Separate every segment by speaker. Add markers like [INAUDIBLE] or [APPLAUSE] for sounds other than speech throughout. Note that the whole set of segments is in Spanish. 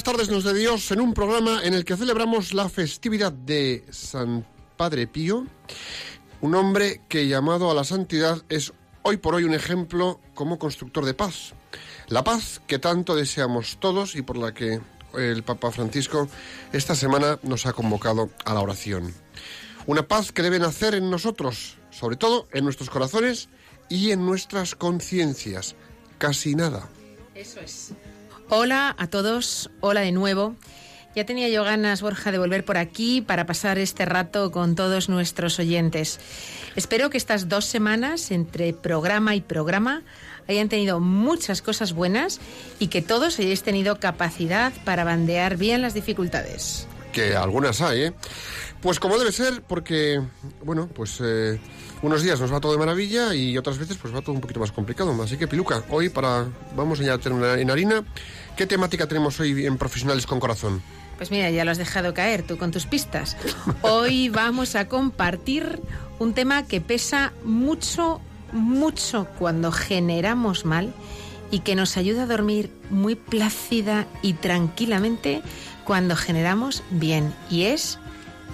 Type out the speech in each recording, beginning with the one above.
Speaker 1: Buenas tardes, nos de Dios, en un programa en el que celebramos la festividad de San Padre Pío, un hombre que llamado a la santidad es hoy por hoy un ejemplo como constructor de paz. La paz que tanto deseamos todos y por la que el Papa Francisco esta semana nos ha convocado a la oración. Una paz que debe nacer en nosotros, sobre todo en nuestros corazones y en nuestras conciencias. Casi nada.
Speaker 2: Eso es. Hola a todos, hola de nuevo. Ya tenía yo ganas, Borja, de volver por aquí para pasar este rato con todos nuestros oyentes. Espero que estas dos semanas, entre programa y programa, hayan tenido muchas cosas buenas y que todos hayáis tenido capacidad para bandear bien las dificultades.
Speaker 1: Que algunas hay, ¿eh? Pues como debe ser, porque, bueno, pues eh, unos días nos va todo de maravilla y otras veces pues va todo un poquito más complicado. Así que, Piluca, hoy para, vamos a ya terminar en harina, ¿qué temática tenemos hoy en Profesionales con Corazón?
Speaker 2: Pues mira, ya lo has dejado caer tú con tus pistas. Hoy [LAUGHS] vamos a compartir un tema que pesa mucho, mucho cuando generamos mal y que nos ayuda a dormir muy plácida y tranquilamente cuando generamos bien. Y es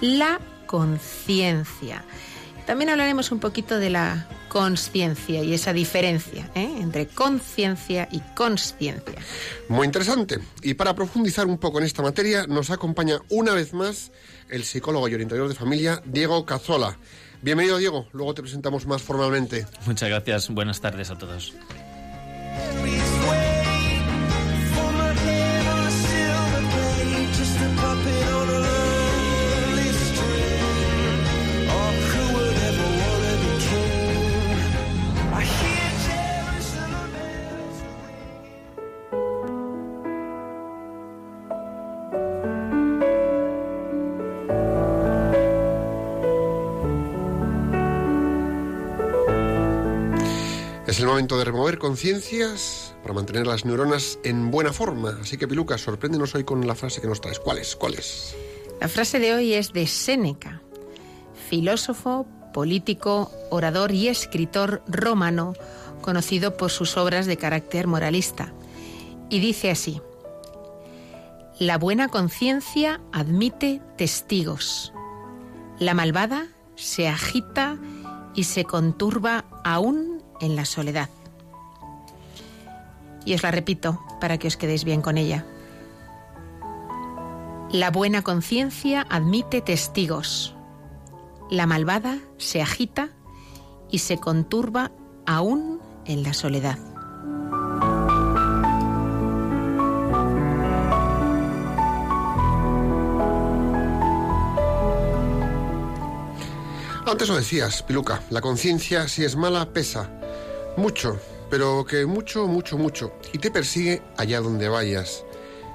Speaker 2: la conciencia. También hablaremos un poquito de la conciencia y esa diferencia ¿eh? entre conciencia y consciencia.
Speaker 1: Muy interesante. Y para profundizar un poco en esta materia, nos acompaña una vez más el psicólogo y orientador de familia, Diego Cazola. Bienvenido, Diego. Luego te presentamos más formalmente.
Speaker 3: Muchas gracias. Buenas tardes a todos.
Speaker 1: Es el momento de remover conciencias para mantener las neuronas en buena forma. Así que, Piluca, sorpréndenos hoy con la frase que nos traes. ¿Cuál es? ¿Cuál es?
Speaker 2: La frase de hoy es de Séneca, filósofo, político, orador y escritor romano, conocido por sus obras de carácter moralista. Y dice así, La buena conciencia admite testigos. La malvada se agita y se conturba aún en la soledad. Y os la repito para que os quedéis bien con ella. La buena conciencia admite testigos. La malvada se agita y se conturba aún en la soledad.
Speaker 1: Antes lo decías, Piluca, la conciencia si es mala pesa. Mucho, pero que mucho, mucho, mucho. Y te persigue allá donde vayas.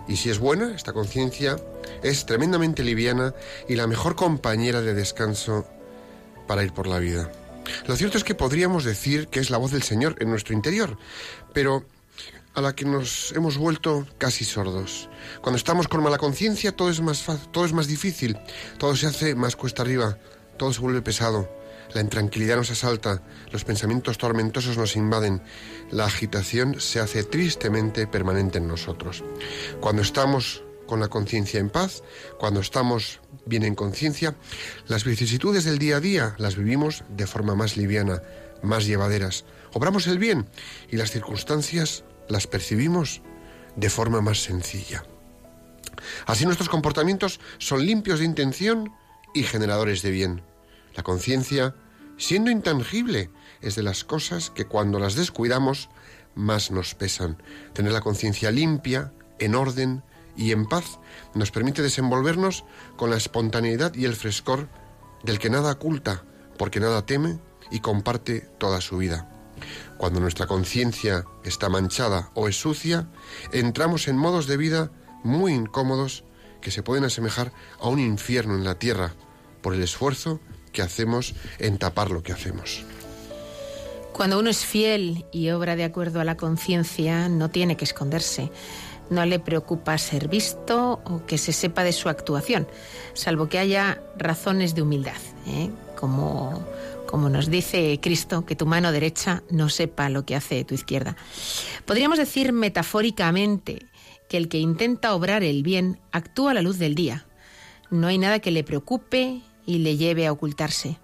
Speaker 1: Y si es buena, esta conciencia es tremendamente liviana y la mejor compañera de descanso para ir por la vida. Lo cierto es que podríamos decir que es la voz del Señor en nuestro interior, pero a la que nos hemos vuelto casi sordos. Cuando estamos con mala conciencia todo es más todo es más difícil, todo se hace más cuesta arriba, todo se vuelve pesado, la intranquilidad nos asalta, los pensamientos tormentosos nos invaden, la agitación se hace tristemente permanente en nosotros. Cuando estamos con la conciencia en paz, cuando estamos bien en conciencia, las vicisitudes del día a día las vivimos de forma más liviana, más llevaderas. Obramos el bien y las circunstancias las percibimos de forma más sencilla. Así nuestros comportamientos son limpios de intención y generadores de bien. La conciencia, siendo intangible, es de las cosas que cuando las descuidamos más nos pesan. Tener la conciencia limpia, en orden y en paz nos permite desenvolvernos con la espontaneidad y el frescor del que nada oculta, porque nada teme y comparte toda su vida. Cuando nuestra conciencia está manchada o es sucia, entramos en modos de vida muy incómodos que se pueden asemejar a un infierno en la tierra por el esfuerzo que hacemos en tapar lo que hacemos.
Speaker 2: Cuando uno es fiel y obra de acuerdo a la conciencia, no tiene que esconderse. No le preocupa ser visto o que se sepa de su actuación, salvo que haya razones de humildad, ¿eh? como, como nos dice Cristo, que tu mano derecha no sepa lo que hace tu izquierda. Podríamos decir metafóricamente que el que intenta obrar el bien actúa a la luz del día. No hay nada que le preocupe y le lleve a ocultarse.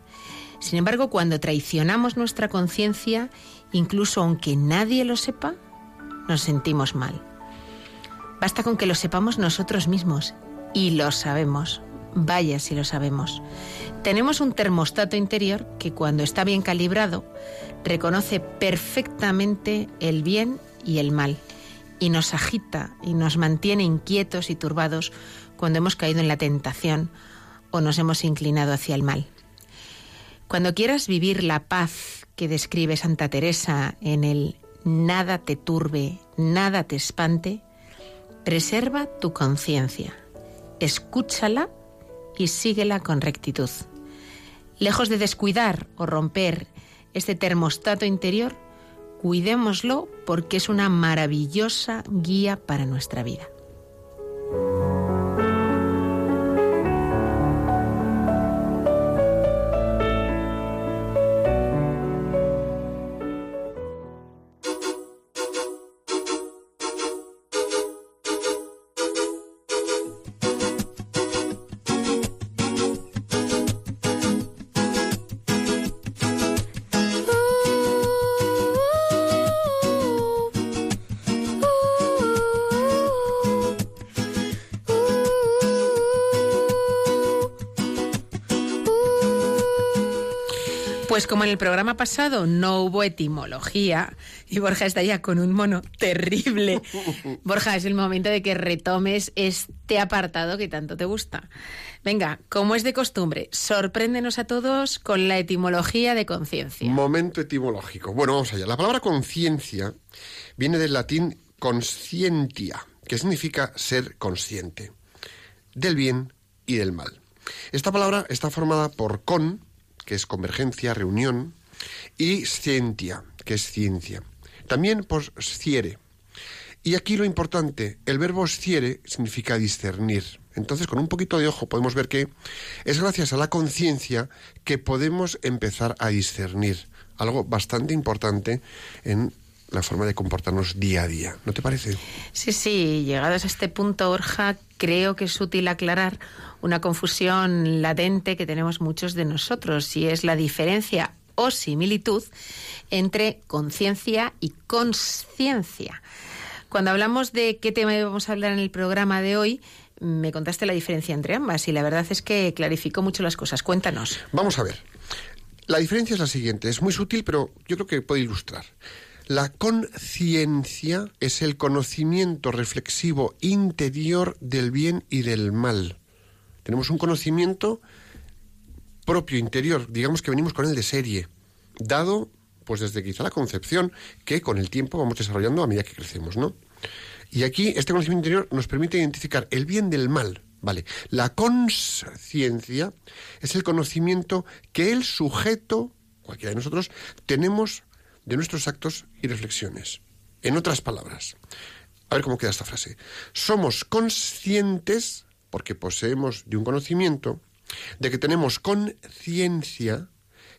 Speaker 2: Sin embargo, cuando traicionamos nuestra conciencia, incluso aunque nadie lo sepa, nos sentimos mal. Basta con que lo sepamos nosotros mismos, y lo sabemos. Vaya si lo sabemos. Tenemos un termostato interior que cuando está bien calibrado, reconoce perfectamente el bien y el mal y nos agita y nos mantiene inquietos y turbados cuando hemos caído en la tentación o nos hemos inclinado hacia el mal. Cuando quieras vivir la paz que describe Santa Teresa en el nada te turbe, nada te espante, preserva tu conciencia, escúchala y síguela con rectitud. Lejos de descuidar o romper este termostato interior, cuidémoslo porque es una maravillosa guía para nuestra vida. Como en el programa pasado no hubo etimología y Borja está ya con un mono terrible, [LAUGHS] Borja, es el momento de que retomes este apartado que tanto te gusta. Venga, como es de costumbre, sorpréndenos a todos con la etimología de conciencia.
Speaker 1: Momento etimológico. Bueno, vamos allá. La palabra conciencia viene del latín conscientia, que significa ser consciente del bien y del mal. Esta palabra está formada por con, que es convergencia, reunión, y scientia, que es ciencia. También por sciere. Y aquí lo importante, el verbo sciere significa discernir. Entonces, con un poquito de ojo podemos ver que es gracias a la conciencia que podemos empezar a discernir, algo bastante importante en la forma de comportarnos día a día. ¿No te parece?
Speaker 2: Sí, sí, llegados a este punto, Borja, creo que es útil aclarar una confusión latente que tenemos muchos de nosotros y es la diferencia o similitud entre conciencia y consciencia. Cuando hablamos de qué tema vamos a hablar en el programa de hoy, me contaste la diferencia entre ambas y la verdad es que clarificó mucho las cosas. Cuéntanos.
Speaker 1: Vamos a ver. La diferencia es la siguiente, es muy sutil, pero yo creo que puede ilustrar. La conciencia es el conocimiento reflexivo interior del bien y del mal. Tenemos un conocimiento propio, interior, digamos que venimos con él de serie, dado pues desde quizá la concepción que con el tiempo vamos desarrollando a medida que crecemos, ¿no? Y aquí este conocimiento interior nos permite identificar el bien del mal, ¿vale? La conciencia es el conocimiento que el sujeto, cualquiera de nosotros, tenemos de nuestros actos y reflexiones. En otras palabras, a ver cómo queda esta frase. Somos conscientes, porque poseemos de un conocimiento, de que tenemos conciencia,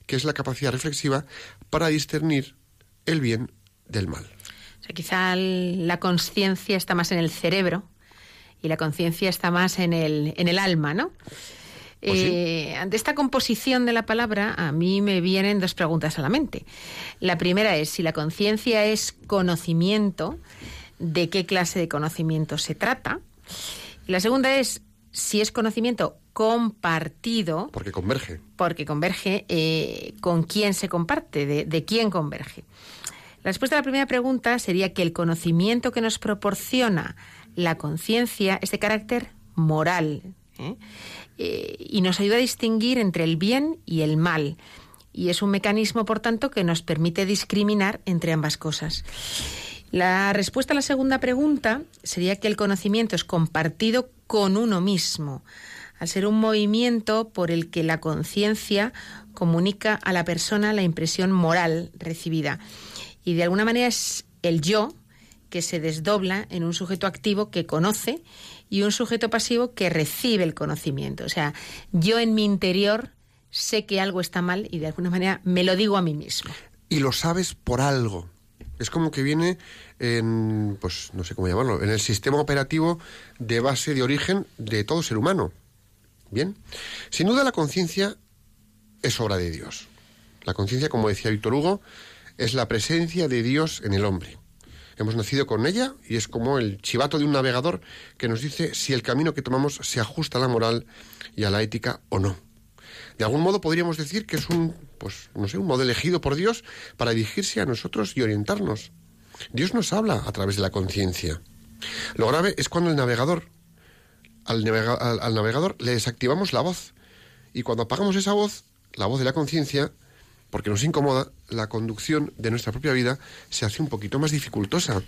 Speaker 1: que es la capacidad reflexiva, para discernir el bien del mal.
Speaker 2: O sea, quizá la conciencia está más en el cerebro y la conciencia está más en el, en el alma, ¿no?
Speaker 1: Pues
Speaker 2: eh, ante esta composición de la palabra, a mí me vienen dos preguntas a la mente. La primera es si la conciencia es conocimiento, ¿de qué clase de conocimiento se trata? Y la segunda es si es conocimiento compartido.
Speaker 1: Porque converge.
Speaker 2: Porque converge eh, con quién se comparte, de, de quién converge. La respuesta a la primera pregunta sería que el conocimiento que nos proporciona la conciencia es de carácter moral ¿eh? Eh, y nos ayuda a distinguir entre el bien y el mal. Y es un mecanismo, por tanto, que nos permite discriminar entre ambas cosas. La respuesta a la segunda pregunta sería que el conocimiento es compartido con uno mismo, al ser un movimiento por el que la conciencia comunica a la persona la impresión moral recibida. Y de alguna manera es el yo que se desdobla en un sujeto activo que conoce y un sujeto pasivo que recibe el conocimiento. O sea, yo en mi interior sé que algo está mal y de alguna manera me lo digo a mí mismo.
Speaker 1: Y lo sabes por algo. Es como que viene en, pues no sé cómo llamarlo, en el sistema operativo de base de origen de todo ser humano. Bien. Sin duda la conciencia es obra de Dios. La conciencia, como decía Víctor Hugo, es la presencia de Dios en el hombre. Hemos nacido con ella y es como el chivato de un navegador que nos dice si el camino que tomamos se ajusta a la moral y a la ética o no. De algún modo podríamos decir que es un, pues, no sé, un modo elegido por Dios para dirigirse a nosotros y orientarnos. Dios nos habla a través de la conciencia. Lo grave es cuando el navegador, al, al navegador le desactivamos la voz. Y cuando apagamos esa voz, la voz de la conciencia, porque nos incomoda, la conducción de nuestra propia vida se hace un poquito más dificultosa.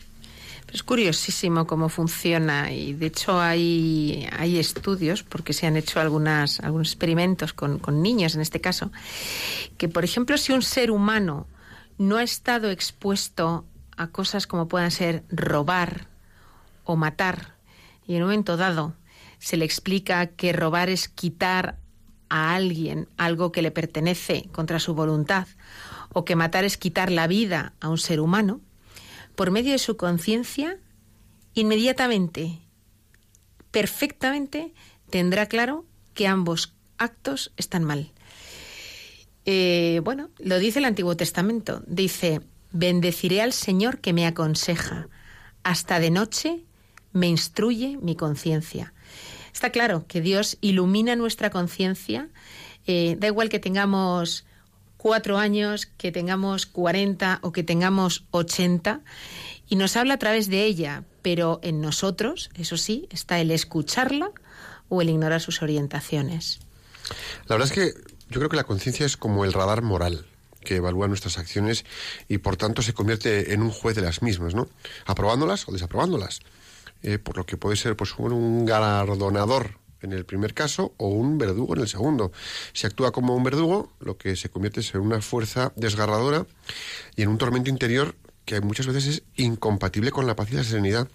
Speaker 2: Es curiosísimo cómo funciona y de hecho hay, hay estudios, porque se han hecho algunas, algunos experimentos con, con niños en este caso, que por ejemplo si un ser humano no ha estado expuesto a cosas como puedan ser robar o matar, y en un momento dado se le explica que robar es quitar a alguien algo que le pertenece contra su voluntad, o que matar es quitar la vida a un ser humano, por medio de su conciencia, inmediatamente, perfectamente, tendrá claro que ambos actos están mal. Eh, bueno, lo dice el Antiguo Testamento. Dice, bendeciré al Señor que me aconseja. Hasta de noche me instruye mi conciencia. Está claro que Dios ilumina nuestra conciencia. Eh, da igual que tengamos cuatro años, que tengamos cuarenta o que tengamos ochenta, y nos habla a través de ella, pero en nosotros, eso sí, está el escucharla o el ignorar sus orientaciones.
Speaker 1: La verdad es que yo creo que la conciencia es como el radar moral que evalúa nuestras acciones y por tanto se convierte en un juez de las mismas, ¿no? Aprobándolas o desaprobándolas. Eh, por lo que puede ser pues un galardonador en el primer caso o un verdugo en el segundo. Si actúa como un verdugo, lo que se convierte es en una fuerza desgarradora y en un tormento interior que muchas veces es incompatible con la paz y la serenidad.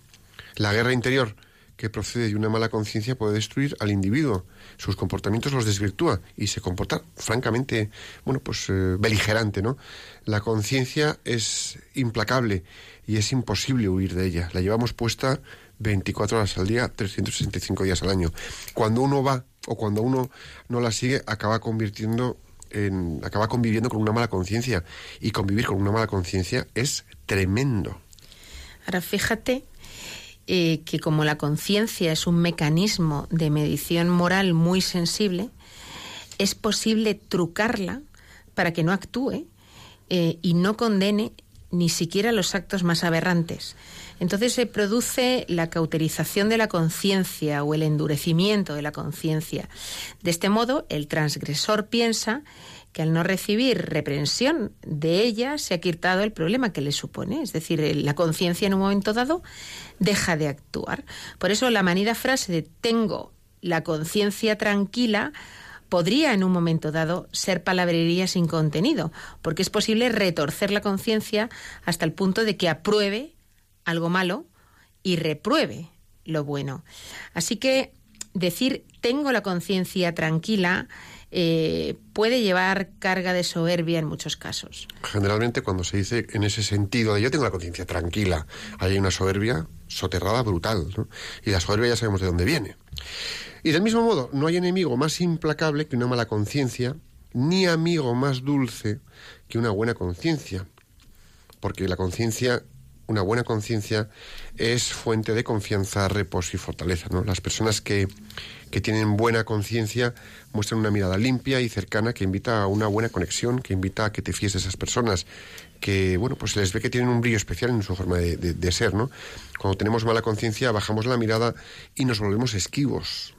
Speaker 1: La guerra interior que procede de una mala conciencia puede destruir al individuo. Sus comportamientos los desvirtúa y se comporta francamente, bueno, pues eh, beligerante, ¿no? La conciencia es implacable y es imposible huir de ella. La llevamos puesta 24 horas al día, 365 días al año. Cuando uno va o cuando uno no la sigue, acaba convirtiendo en, acaba conviviendo con una mala conciencia. Y convivir con una mala conciencia es tremendo.
Speaker 2: Ahora fíjate eh, que como la conciencia es un mecanismo de medición moral muy sensible, es posible trucarla para que no actúe eh, y no condene ni siquiera los actos más aberrantes. Entonces se produce la cauterización de la conciencia o el endurecimiento de la conciencia. De este modo, el transgresor piensa que al no recibir reprensión de ella se ha quitado el problema que le supone. Es decir, la conciencia en un momento dado deja de actuar. Por eso la manida frase de tengo la conciencia tranquila podría en un momento dado ser palabrería sin contenido, porque es posible retorcer la conciencia hasta el punto de que apruebe algo malo y repruebe lo bueno. Así que decir tengo la conciencia tranquila eh, puede llevar carga de soberbia en muchos casos.
Speaker 1: Generalmente cuando se dice en ese sentido de yo tengo la conciencia tranquila, hay una soberbia soterrada brutal, Y la soberbia ya sabemos de dónde viene. Y del mismo modo, no hay enemigo más implacable que una mala conciencia, ni amigo más dulce que una buena conciencia, porque la conciencia una buena conciencia es fuente de confianza, reposo y fortaleza. ¿no? Las personas que, que tienen buena conciencia muestran una mirada limpia y cercana que invita a una buena conexión, que invita a que te fíes de esas personas, que bueno, pues se les ve que tienen un brillo especial en su forma de, de ser, ¿no? Cuando tenemos mala conciencia bajamos la mirada y nos volvemos esquivos.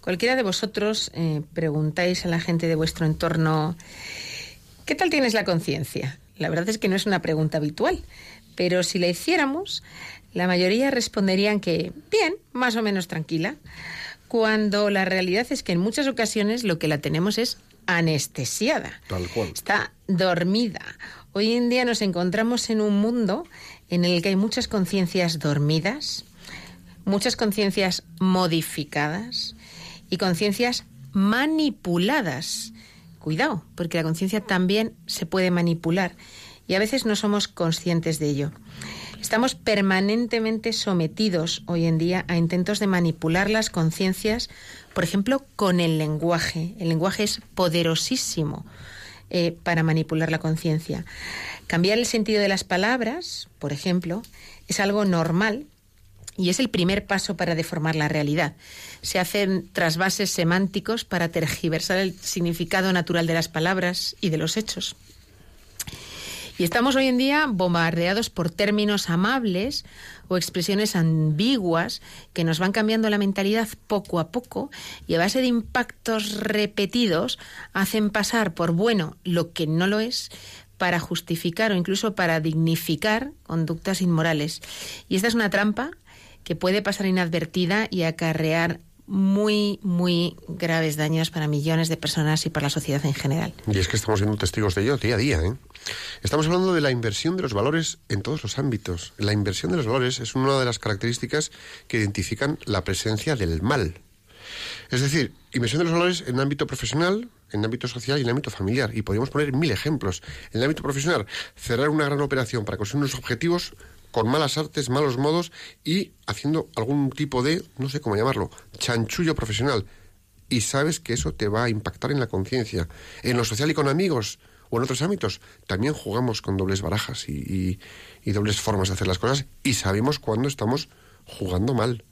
Speaker 2: Cualquiera de vosotros eh, preguntáis a la gente de vuestro entorno, ¿qué tal tienes la conciencia? La verdad es que no es una pregunta habitual, pero si la hiciéramos, la mayoría responderían que bien, más o menos tranquila, cuando la realidad es que en muchas ocasiones lo que la tenemos es anestesiada.
Speaker 1: Tal cual.
Speaker 2: Está dormida. Hoy en día nos encontramos en un mundo en el que hay muchas conciencias dormidas, muchas conciencias modificadas y conciencias manipuladas. Cuidado, porque la conciencia también se puede manipular y a veces no somos conscientes de ello. Estamos permanentemente sometidos hoy en día a intentos de manipular las conciencias, por ejemplo, con el lenguaje. El lenguaje es poderosísimo eh, para manipular la conciencia. Cambiar el sentido de las palabras, por ejemplo, es algo normal y es el primer paso para deformar la realidad. Se hacen trasvases semánticos para tergiversar el significado natural de las palabras y de los hechos. Y estamos hoy en día bombardeados por términos amables o expresiones ambiguas que nos van cambiando la mentalidad poco a poco y a base de impactos repetidos hacen pasar por bueno lo que no lo es para justificar o incluso para dignificar conductas inmorales. Y esta es una trampa que puede pasar inadvertida y acarrear muy, muy graves daños para millones de personas y para la sociedad en general.
Speaker 1: Y es que estamos siendo testigos de ello día a día. ¿eh? Estamos hablando de la inversión de los valores en todos los ámbitos. La inversión de los valores es una de las características que identifican la presencia del mal. Es decir, inversión de los valores en ámbito profesional, en ámbito social y en ámbito familiar. Y podríamos poner mil ejemplos. En el ámbito profesional, cerrar una gran operación para conseguir unos objetivos con malas artes, malos modos y haciendo algún tipo de, no sé cómo llamarlo, chanchullo profesional. Y sabes que eso te va a impactar en la conciencia. En lo social y con amigos o en otros ámbitos, también jugamos con dobles barajas y, y dobles formas de hacer las cosas y sabemos cuándo estamos jugando mal.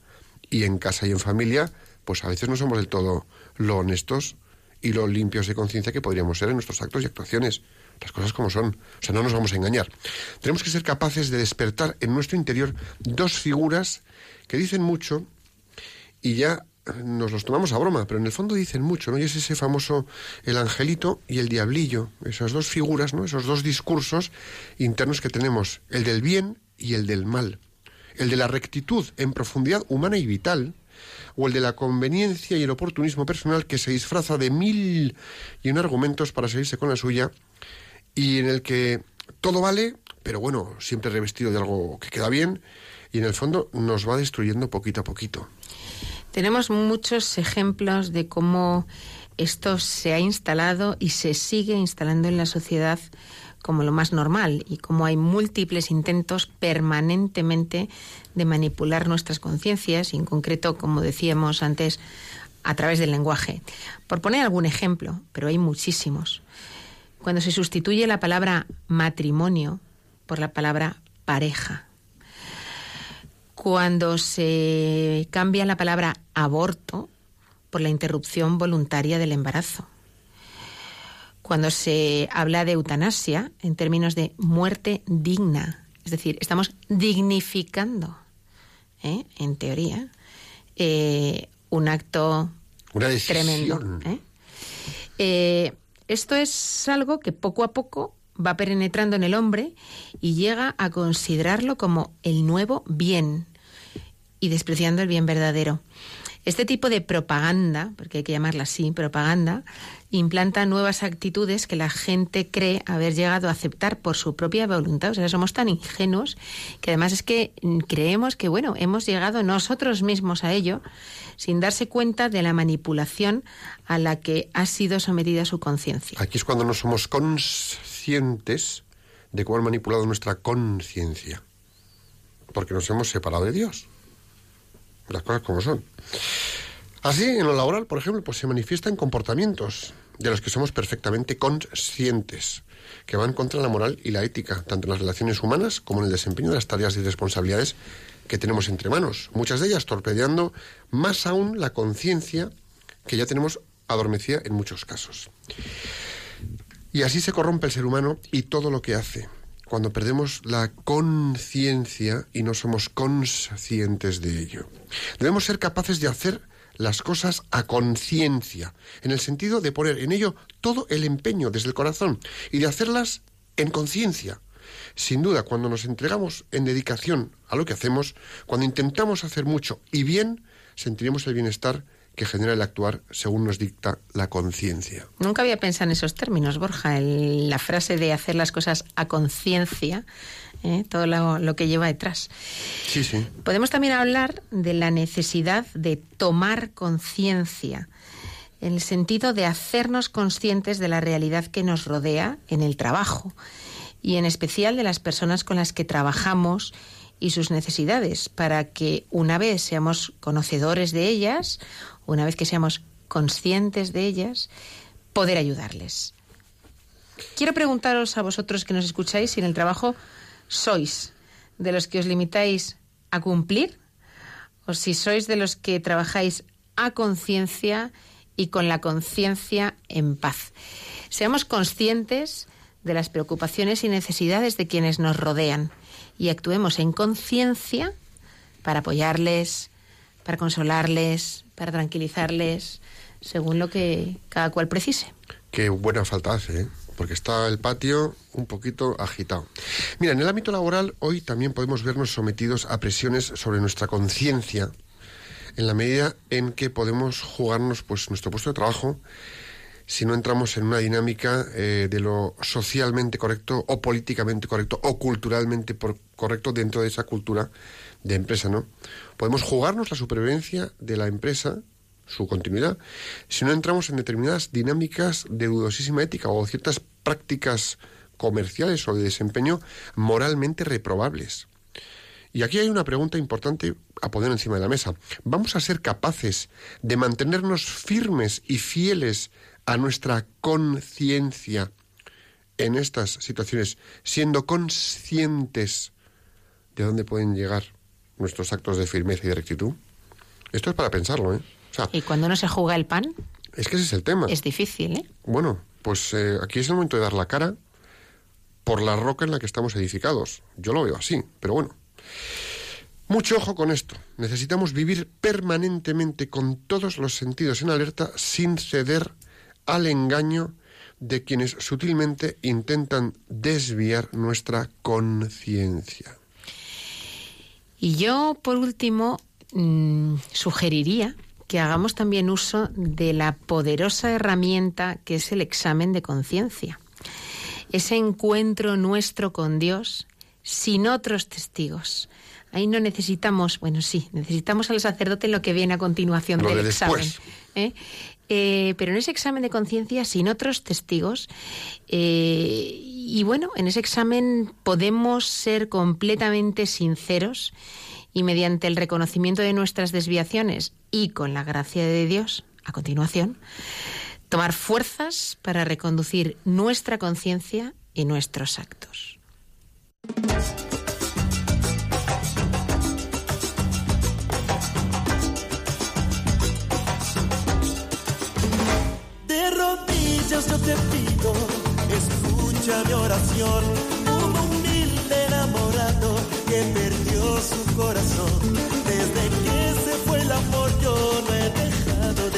Speaker 1: Y en casa y en familia, pues a veces no somos del todo lo honestos y lo limpios de conciencia que podríamos ser en nuestros actos y actuaciones las cosas como son. O sea, no nos vamos a engañar. Tenemos que ser capaces de despertar en nuestro interior dos figuras que dicen mucho y ya nos los tomamos a broma, pero en el fondo dicen mucho, ¿no? Y es ese famoso el angelito y el diablillo, esas dos figuras, ¿no? Esos dos discursos internos que tenemos, el del bien y el del mal. El de la rectitud en profundidad humana y vital, o el de la conveniencia y el oportunismo personal que se disfraza de mil y un argumentos para salirse con la suya y en el que todo vale, pero bueno, siempre revestido de algo que queda bien y en el fondo nos va destruyendo poquito a poquito.
Speaker 2: Tenemos muchos ejemplos de cómo esto se ha instalado y se sigue instalando en la sociedad como lo más normal y cómo hay múltiples intentos permanentemente de manipular nuestras conciencias, y en concreto, como decíamos antes, a través del lenguaje. Por poner algún ejemplo, pero hay muchísimos cuando se sustituye la palabra matrimonio por la palabra pareja, cuando se cambia la palabra aborto por la interrupción voluntaria del embarazo, cuando se habla de eutanasia en términos de muerte digna, es decir, estamos dignificando, ¿eh? en teoría, eh, un acto
Speaker 1: Una
Speaker 2: tremendo. ¿eh? Esto es algo que poco a poco va penetrando en el hombre y llega a considerarlo como el nuevo bien y despreciando el bien verdadero. Este tipo de propaganda, porque hay que llamarla así, propaganda, implanta nuevas actitudes que la gente cree haber llegado a aceptar por su propia voluntad. O sea, somos tan ingenuos que además es que creemos que, bueno, hemos llegado nosotros mismos a ello sin darse cuenta de la manipulación a la que ha sido sometida su conciencia.
Speaker 1: Aquí es cuando no somos conscientes de cómo han manipulado nuestra conciencia, porque nos hemos separado de Dios. Las cosas como son. Así, en lo laboral, por ejemplo, pues se manifiesta en comportamientos de los que somos perfectamente conscientes. que van contra la moral y la ética, tanto en las relaciones humanas como en el desempeño de las tareas y responsabilidades que tenemos entre manos, muchas de ellas torpedeando más aún la conciencia que ya tenemos adormecida en muchos casos. Y así se corrompe el ser humano y todo lo que hace, cuando perdemos la conciencia y no somos conscientes de ello. Debemos ser capaces de hacer las cosas a conciencia, en el sentido de poner en ello todo el empeño desde el corazón y de hacerlas en conciencia. Sin duda, cuando nos entregamos en dedicación a lo que hacemos, cuando intentamos hacer mucho y bien, sentiremos el bienestar que genera el actuar según nos dicta la conciencia.
Speaker 2: Nunca había pensado en esos términos, Borja. la frase de hacer las cosas a conciencia, ¿eh? todo lo, que lleva detrás.
Speaker 1: Sí, sí.
Speaker 2: Podemos también hablar de la necesidad de tomar conciencia, en el sentido de hacernos conscientes de la realidad que nos rodea en el trabajo y en especial de las personas con las que trabajamos y sus necesidades, para que una vez seamos conocedores de ellas, una vez que seamos conscientes de ellas, poder ayudarles. Quiero preguntaros a vosotros que nos escucháis si en el trabajo sois de los que os limitáis a cumplir o si sois de los que trabajáis a conciencia y con la conciencia en paz. Seamos conscientes de las preocupaciones y necesidades de quienes nos rodean y actuemos en conciencia para apoyarles, para consolarles, para tranquilizarles, según lo que cada cual precise.
Speaker 1: Qué buena falta hace, ¿eh? porque está el patio un poquito agitado. Mira, en el ámbito laboral hoy también podemos vernos sometidos a presiones sobre nuestra conciencia en la medida en que podemos jugarnos pues nuestro puesto de trabajo si no entramos en una dinámica eh, de lo socialmente correcto o políticamente correcto o culturalmente correcto dentro de esa cultura de empresa, ¿no? Podemos jugarnos la supervivencia de la empresa, su continuidad, si no entramos en determinadas dinámicas de dudosísima ética o ciertas prácticas comerciales o de desempeño moralmente reprobables. Y aquí hay una pregunta importante a poner encima de la mesa. ¿Vamos a ser capaces de mantenernos firmes y fieles a nuestra conciencia en estas situaciones, siendo conscientes de dónde pueden llegar nuestros actos de firmeza y de rectitud? Esto es para pensarlo, ¿eh?
Speaker 2: ¿Y cuando no se juega el pan?
Speaker 1: Es que ese es el tema.
Speaker 2: Es difícil, ¿eh?
Speaker 1: Bueno, pues eh, aquí es el momento de dar la cara por la roca en la que estamos edificados. Yo lo veo así, pero bueno. Mucho ojo con esto. Necesitamos vivir permanentemente con todos los sentidos en alerta sin ceder al engaño de quienes sutilmente intentan desviar nuestra conciencia.
Speaker 2: Y yo, por último, mm, sugeriría que hagamos también uso de la poderosa herramienta que es el examen de conciencia. Ese encuentro nuestro con Dios sin otros testigos. Ahí no necesitamos, bueno, sí, necesitamos al sacerdote en lo que viene a continuación del examen. ¿eh? Eh, pero en ese examen de conciencia, sin otros testigos, eh, y bueno, en ese examen podemos ser completamente sinceros y mediante el reconocimiento de nuestras desviaciones y con la gracia de Dios, a continuación, tomar fuerzas para reconducir nuestra conciencia y nuestros actos.
Speaker 4: De rodillas yo te pido, escucha mi oración, como humilde enamorado que perdió su corazón. Desde que se fue el amor yo no he dejado de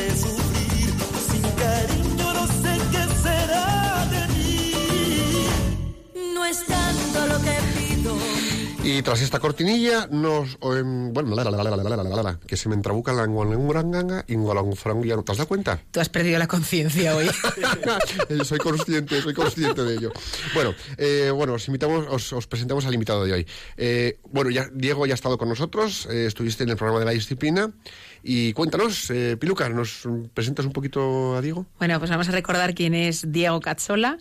Speaker 1: Y tras esta cortinilla nos... Bueno, la, la, la, que se me entrabuca la engolanganga y engolangfranguiano. ¿Te has dado cuenta?
Speaker 2: Tú has perdido la conciencia hoy.
Speaker 1: soy consciente, soy consciente de ello. Bueno, eh, bueno os invitamos, os, os, presentamos al invitado de hoy. Eh, bueno, ya, Diego ya ha estado con nosotros, eh, estuviste en el programa de la disciplina. Y cuéntanos, eh, Piluca, ¿nos presentas un poquito a Diego?
Speaker 2: Bueno, pues vamos a recordar quién es Diego Cazzola.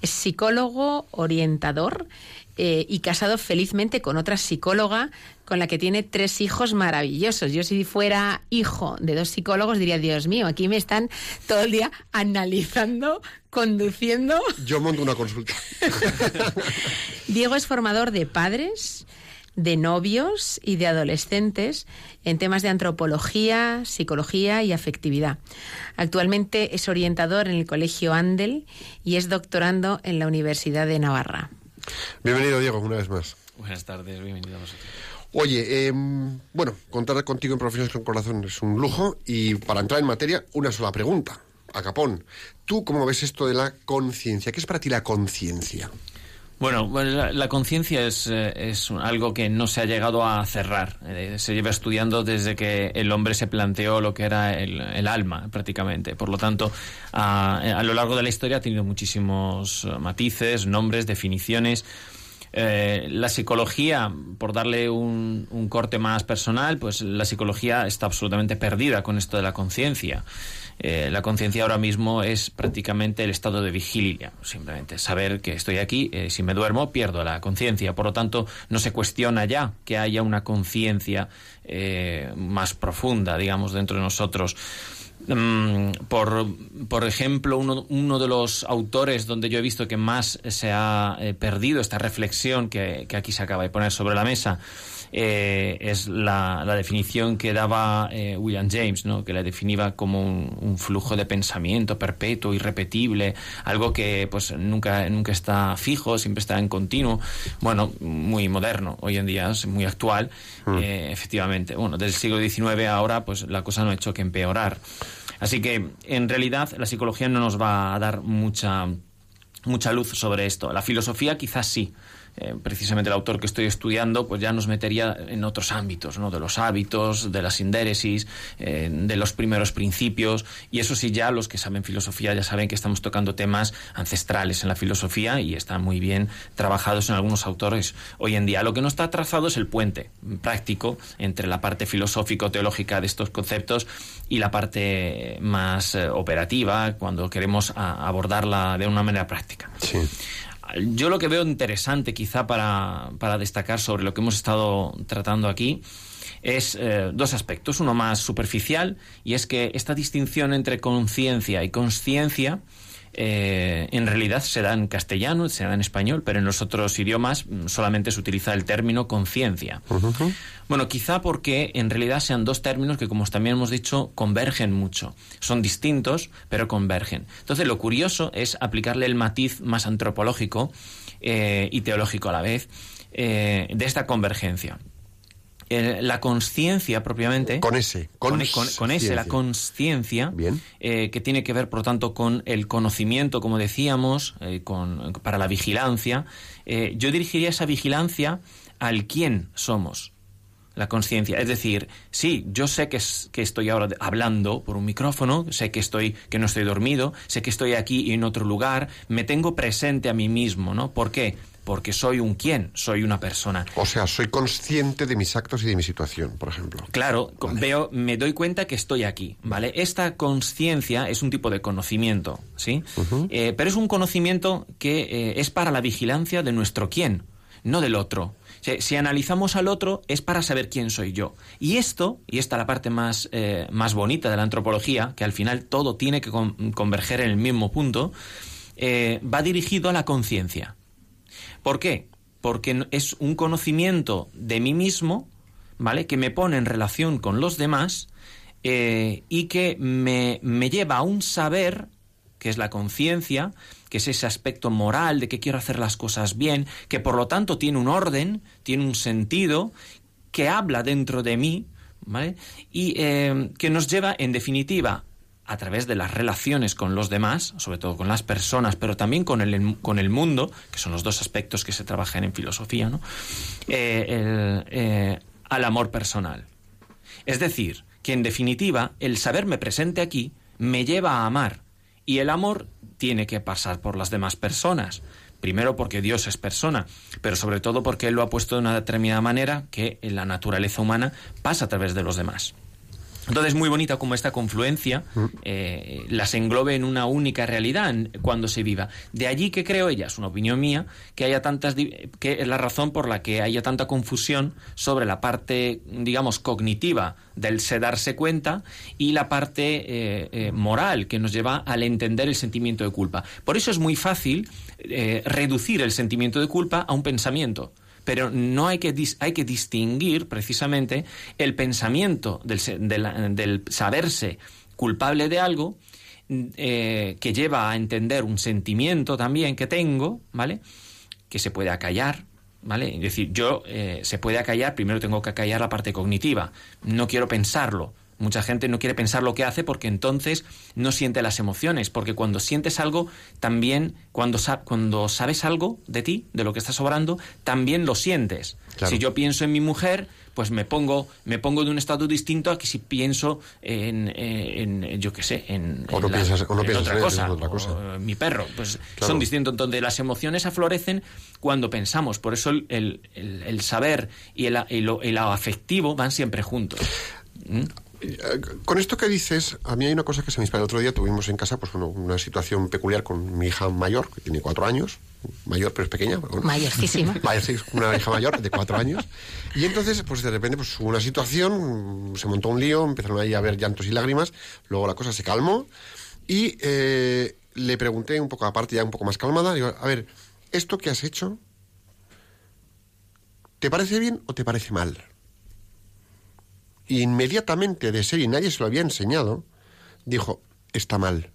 Speaker 2: Es psicólogo, orientador eh, y casado felizmente con otra psicóloga con la que tiene tres hijos maravillosos. Yo si fuera hijo de dos psicólogos diría, Dios mío, aquí me están todo el día analizando, conduciendo.
Speaker 1: Yo monto una consulta. [LAUGHS]
Speaker 2: Diego es formador de padres, de novios y de adolescentes en temas de antropología, psicología y afectividad. Actualmente es orientador en el Colegio Andel y es doctorando en la Universidad de Navarra.
Speaker 1: Bienvenido, Diego, una vez más.
Speaker 3: Buenas tardes, bienvenido a vosotros.
Speaker 1: Oye, eh, bueno, contar contigo en Profesiones con Corazón es un lujo y para entrar en materia, una sola pregunta. A Capón, ¿tú cómo ves esto de la conciencia? ¿Qué es para ti la conciencia?
Speaker 3: Bueno, la, la conciencia es, eh, es, algo que no se ha llegado a cerrar. Eh, se lleva estudiando desde que el hombre se planteó lo que era el, el alma, prácticamente. Por lo tanto, a, a, lo largo de la historia ha tenido muchísimos matices, nombres, definiciones. Eh, la psicología, por darle un, un, corte más personal, pues la psicología está absolutamente perdida con esto de la conciencia. Eh, la conciencia ahora mismo es prácticamente el estado de vigilia, simplemente saber que estoy aquí, eh, si me duermo pierdo la conciencia, por lo tanto no se cuestiona ya que haya una conciencia eh, más profunda, digamos, dentro de nosotros. Um, por, por, ejemplo, uno, uno, de los autores donde yo he visto que más se ha perdido esta reflexión que, aquí se acaba de poner sobre la mesa eh, es la, la, definición que daba eh, William James, ¿no? que la definía como un, un, flujo de pensamiento perpetuo, irrepetible, algo que pues nunca, nunca está fijo, siempre está en continuo. Bueno, muy moderno hoy en día, es muy actual, mm. efectivamente. Bueno, del siglo XIX ahora pues la cosa no ha hecho que empeorar. Así que, en realidad, la psicología no nos va a dar mucha, mucha luz sobre esto. La filosofía quizás sí. Eh, precisamente el autor que estoy estudiando, pues ya nos metería en otros ámbitos, ¿no? De los hábitos, de la sindéresis, eh, de los primeros principios, y eso sí ya los que saben filosofía ya saben que estamos tocando temas ancestrales en la filosofía y están muy bien trabajados en algunos autores hoy en día. Lo que no está trazado es el puente práctico entre la parte filosófico-teológica de estos conceptos y la parte más eh, operativa, cuando queremos a, abordarla de una manera práctica.
Speaker 1: Sí.
Speaker 3: Yo lo que veo interesante quizá para, para, destacar sobre lo que hemos estado tratando aquí es eh, dos aspectos. Uno más superficial y es que esta distinción entre conciencia y consciencia eh, en realidad se da en castellano, se da en español, pero en los otros idiomas solamente se utiliza el término conciencia. Uh -huh. Bueno, quizá porque en realidad sean dos términos que, como también hemos dicho, convergen mucho. Son distintos, pero convergen. Entonces, lo curioso es aplicarle el matiz más antropológico eh, y teológico a la vez eh, de esta convergencia la conciencia propiamente.
Speaker 1: Con ese.
Speaker 3: Con, con, con ese, la conciencia. Eh, que tiene que ver, por lo tanto, con el conocimiento, como decíamos, eh, con, para la vigilancia. Eh, yo dirigiría esa vigilancia al quién somos. La conciencia. Es decir, sí, yo sé que, es, que estoy ahora hablando por un micrófono, sé que estoy, que no estoy dormido, sé que estoy aquí y en otro lugar, me tengo presente a mí mismo, ¿no? ¿Por qué? Porque soy un quién, soy una persona.
Speaker 1: O sea, soy consciente de mis actos y de mi situación, por ejemplo.
Speaker 3: Claro, vale. veo, me doy cuenta que estoy aquí, ¿vale? Esta conciencia es un tipo de conocimiento, ¿sí? Uh -huh. eh, pero es un conocimiento que eh, es para la vigilancia de nuestro quién, no del otro. Si, si, analizamos al otro es para saber quién soy yo. Y esto, y esta es la parte más, eh, más bonita de la antropología, que al final todo tiene que con, converger en el mismo punto, eh, va dirigido a la conciencia. ¿Por qué? Porque es un conocimiento de mí mismo, ¿vale? Que me pone en relación con los demás eh, y que me, me lleva a un saber, que es la conciencia, que es ese aspecto moral de que quiero hacer las cosas bien, que por lo tanto tiene un orden, tiene un sentido, que habla dentro de mí, ¿vale? Y eh, que nos lleva, en definitiva, a través de las relaciones con los demás, sobre todo con las personas, pero también con el, con el mundo, que son los dos aspectos que se trabajan en filosofía, ¿no? Eh, eh, al amor personal. Es decir, que en definitiva el saberme presente aquí me lleva a amar y el amor tiene que pasar por las demás personas. Primero porque Dios es persona, pero sobre todo porque Él lo ha puesto de una determinada manera que en la naturaleza humana pasa a través de los demás. Entonces es muy bonita como esta confluencia
Speaker 1: Mm.
Speaker 3: eh, las englobe en una única realidad en- cuando se viva. De allí que creo ella, es una opinión mía, que haya tantas que es la razón por la que haya tanta confusión sobre la parte, digamos, cognitiva del se darse cuenta y la parte eh, eh, moral que nos lleva al entender el sentimiento de culpa. Por eso es muy fácil reducir el sentimiento de culpa a un pensamiento pero no hay que, hay que distinguir precisamente el pensamiento del, saberse culpable de algo eh, que lleva a entender un sentimiento también que tengo, ¿vale? Que se puede acallar, ¿vale? Es decir, yo eh, se puede acallar, primero tengo que acallar la parte cognitiva, no quiero pensarlo. Mucha gente no quiere pensar lo que hace porque entonces no siente las emociones, porque cuando sientes algo, también, cuando, sa- cuando sabes algo de ti, de lo que estás obrando, también lo sientes.
Speaker 1: Claro.
Speaker 3: Si yo pienso en mi mujer, pues me pongo, me pongo de un estado distinto a que si pienso en, en- en, yo qué sé, en,
Speaker 1: O no
Speaker 3: en la-
Speaker 1: piensas- o no
Speaker 3: en
Speaker 1: piensas
Speaker 3: otra cosa,
Speaker 1: en otra cosa.
Speaker 3: o, eh, mi perro, pues
Speaker 1: Claro.
Speaker 3: son distintos. Entonces las emociones aflorecen cuando pensamos. Por eso el, el- el- el saber y el, y lo, y lo afectivo van siempre juntos. ¿Mm?
Speaker 1: Con esto que dices, a mí hay una cosa que se me inspira. El otro día tuvimos en casa pues, bueno, una situación peculiar con mi hija mayor, que tiene cuatro años, mayor pero es pequeña. bueno.
Speaker 2: Mayorcísima. [LAUGHS]
Speaker 1: Mayor, una hija mayor de cuatro años. Y entonces, pues de repente, pues hubo una situación, se montó un lío, empezaron ahí a haber llantos y lágrimas, luego la cosa se calmó y eh, le pregunté un poco, aparte ya un poco más calmada, digo, a ver, ¿esto que has hecho, te parece bien o te parece mal? Y inmediatamente de ser, y nadie se lo había enseñado, dijo, está mal.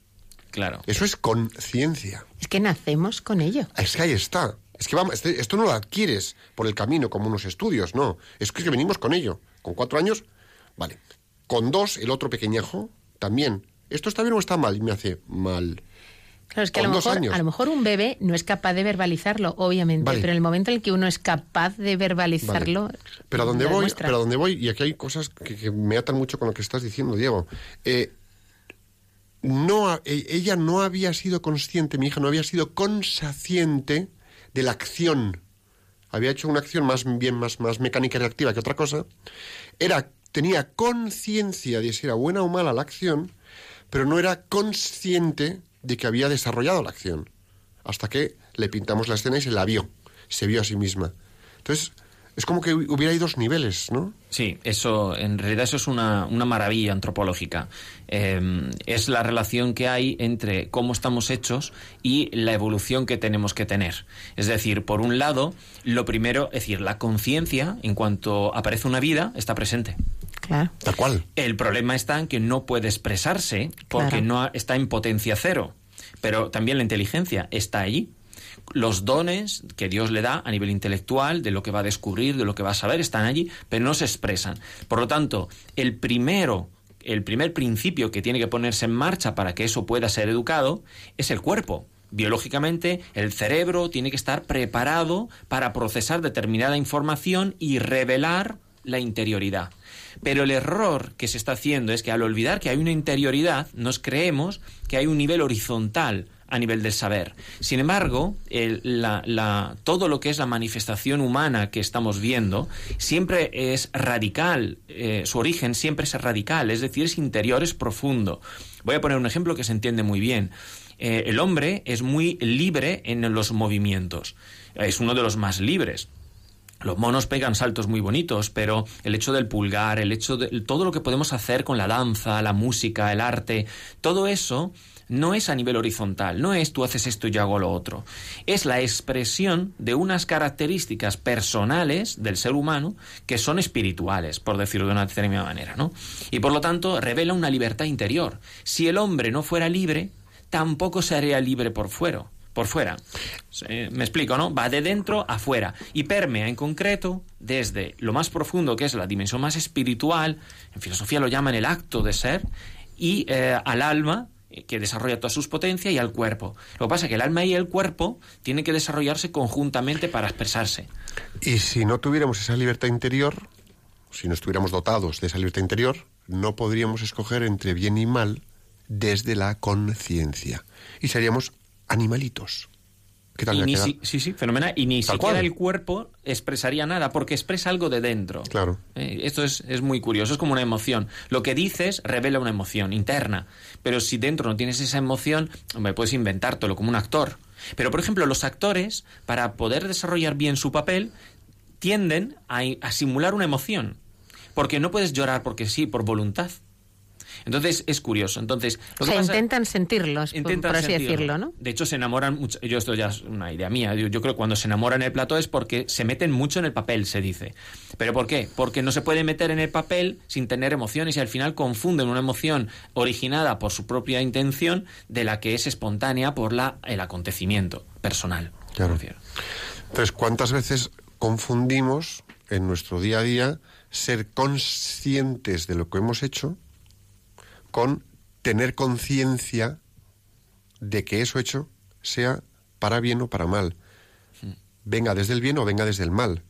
Speaker 3: Claro.
Speaker 1: Eso es conciencia.
Speaker 2: Es que nacemos con ello.
Speaker 1: Es que ahí está. Es que vamos, este- esto no lo adquieres por el camino como unos estudios, no. Es que venimos con ello. Con cuatro años, vale. Con dos, el otro pequeñajo, también. ¿Esto está bien o está mal? Y me hace mal.
Speaker 2: Claro, es que a lo, mejor,
Speaker 1: años.
Speaker 2: a lo mejor un bebé no es capaz de verbalizarlo, obviamente,
Speaker 1: Vale.
Speaker 2: pero en el momento en el que uno es capaz de
Speaker 1: Vale.
Speaker 2: verbalizarlo.
Speaker 1: Pero a dónde voy, pero a dónde voy, y aquí hay cosas que, que me atan mucho con lo que estás diciendo, Diego. Eh, no, e- ella no había sido consciente, mi hija no había sido consciente de la acción. Había hecho una acción más bien más, más mecánica y reactiva que otra cosa. Era, tenía conciencia de si era buena o mala la acción, pero no era consciente de que había desarrollado la acción. Hasta que le pintamos la escena y se la vio, se vio a sí misma. Entonces, es como que hubiera ahí dos niveles, ¿no?
Speaker 3: Sí, eso, en realidad eso es una, una maravilla antropológica. Eh, es la relación que hay entre cómo estamos hechos y la evolución que tenemos que tener. Es decir, por un lado, lo primero, es decir, la conciencia, en cuanto aparece una vida, está presente.
Speaker 2: Claro.
Speaker 1: Tal cual.
Speaker 3: El problema está en que no puede expresarse porque
Speaker 2: Claro.
Speaker 3: no ha- está en potencia cero. Pero también la inteligencia está allí. Los dones que Dios le da a nivel intelectual, de lo que va a descubrir, de lo que va a saber, están allí, pero no se expresan. Por lo tanto, el primero, el primer principio que tiene que ponerse en marcha para que eso pueda ser educado es el cuerpo. Biológicamente, el cerebro tiene que estar preparado para procesar determinada información y revelar la interioridad. Pero el error que se está haciendo es que al olvidar que hay una interioridad, nos creemos que hay un nivel horizontal a nivel del saber. Sin embargo, todo lo que es la manifestación humana que estamos viendo siempre es radical, eh, su origen siempre es radical, es decir, es interior, es profundo. Voy a poner un ejemplo que se entiende muy bien. Eh, el hombre es muy libre en los movimientos, es uno de los más libres. Los monos pegan saltos muy bonitos, pero el hecho del pulgar, el hecho de todo lo que podemos hacer con la danza, la música, el arte, todo eso no es a nivel horizontal, no es tú haces esto y yo hago lo otro. Es la expresión de unas características personales del ser humano que son espirituales, por decirlo de una determinada manera, ¿no? Y por lo tanto revela una libertad interior. Si el hombre no fuera libre, tampoco sería libre por fuera por fuera. Me explico, ¿no? Va de dentro a fuera y permea en concreto desde lo más profundo, que es la dimensión más espiritual, en filosofía lo llaman el acto de ser, y eh, al alma, eh, que desarrolla todas sus potencias, y al cuerpo. Lo que pasa es que el alma y el cuerpo tienen que desarrollarse conjuntamente para expresarse.
Speaker 1: Y si no tuviéramos esa libertad interior, si no estuviéramos dotados de esa libertad interior, no podríamos escoger entre bien y mal desde la conciencia. Y seríamos animalitos. ¿Qué tal
Speaker 3: ni sí, sí, fenomenal. Y ni
Speaker 1: Tal
Speaker 3: siquiera
Speaker 1: cual.
Speaker 3: el cuerpo expresaría nada, porque expresa algo de dentro.
Speaker 1: Claro.
Speaker 3: Eh, Esto es, es muy curioso, es como una emoción. Lo que dices revela una emoción interna, pero si dentro no tienes esa emoción, hombre, puedes inventártelo como un actor. Pero, por ejemplo, los actores, para poder desarrollar bien su papel, tienden a, a simular una emoción, porque no puedes llorar porque sí, por voluntad. Entonces es curioso. Entonces,
Speaker 2: O
Speaker 3: lo que
Speaker 2: sea,
Speaker 3: pasa-
Speaker 2: intentan sentirlos, por-
Speaker 3: intentan
Speaker 2: por así
Speaker 3: sentirlo.
Speaker 2: decirlo, ¿no?
Speaker 3: De hecho, se enamoran mucho. Yo, esto ya es una idea mía. Yo, yo creo que cuando se enamoran en el plató es porque se meten mucho en el papel, se dice. ¿Pero por qué? Porque no se puede meter en el papel sin tener emociones y al final confunden una emoción originada por su propia intención de la que es espontánea por la, el acontecimiento personal.
Speaker 1: Claro. Entonces, ¿cuántas veces confundimos en nuestro día a día ser conscientes de lo que hemos hecho con tener conciencia de que eso hecho sea para bien o para mal? Venga desde el bien o venga desde el mal.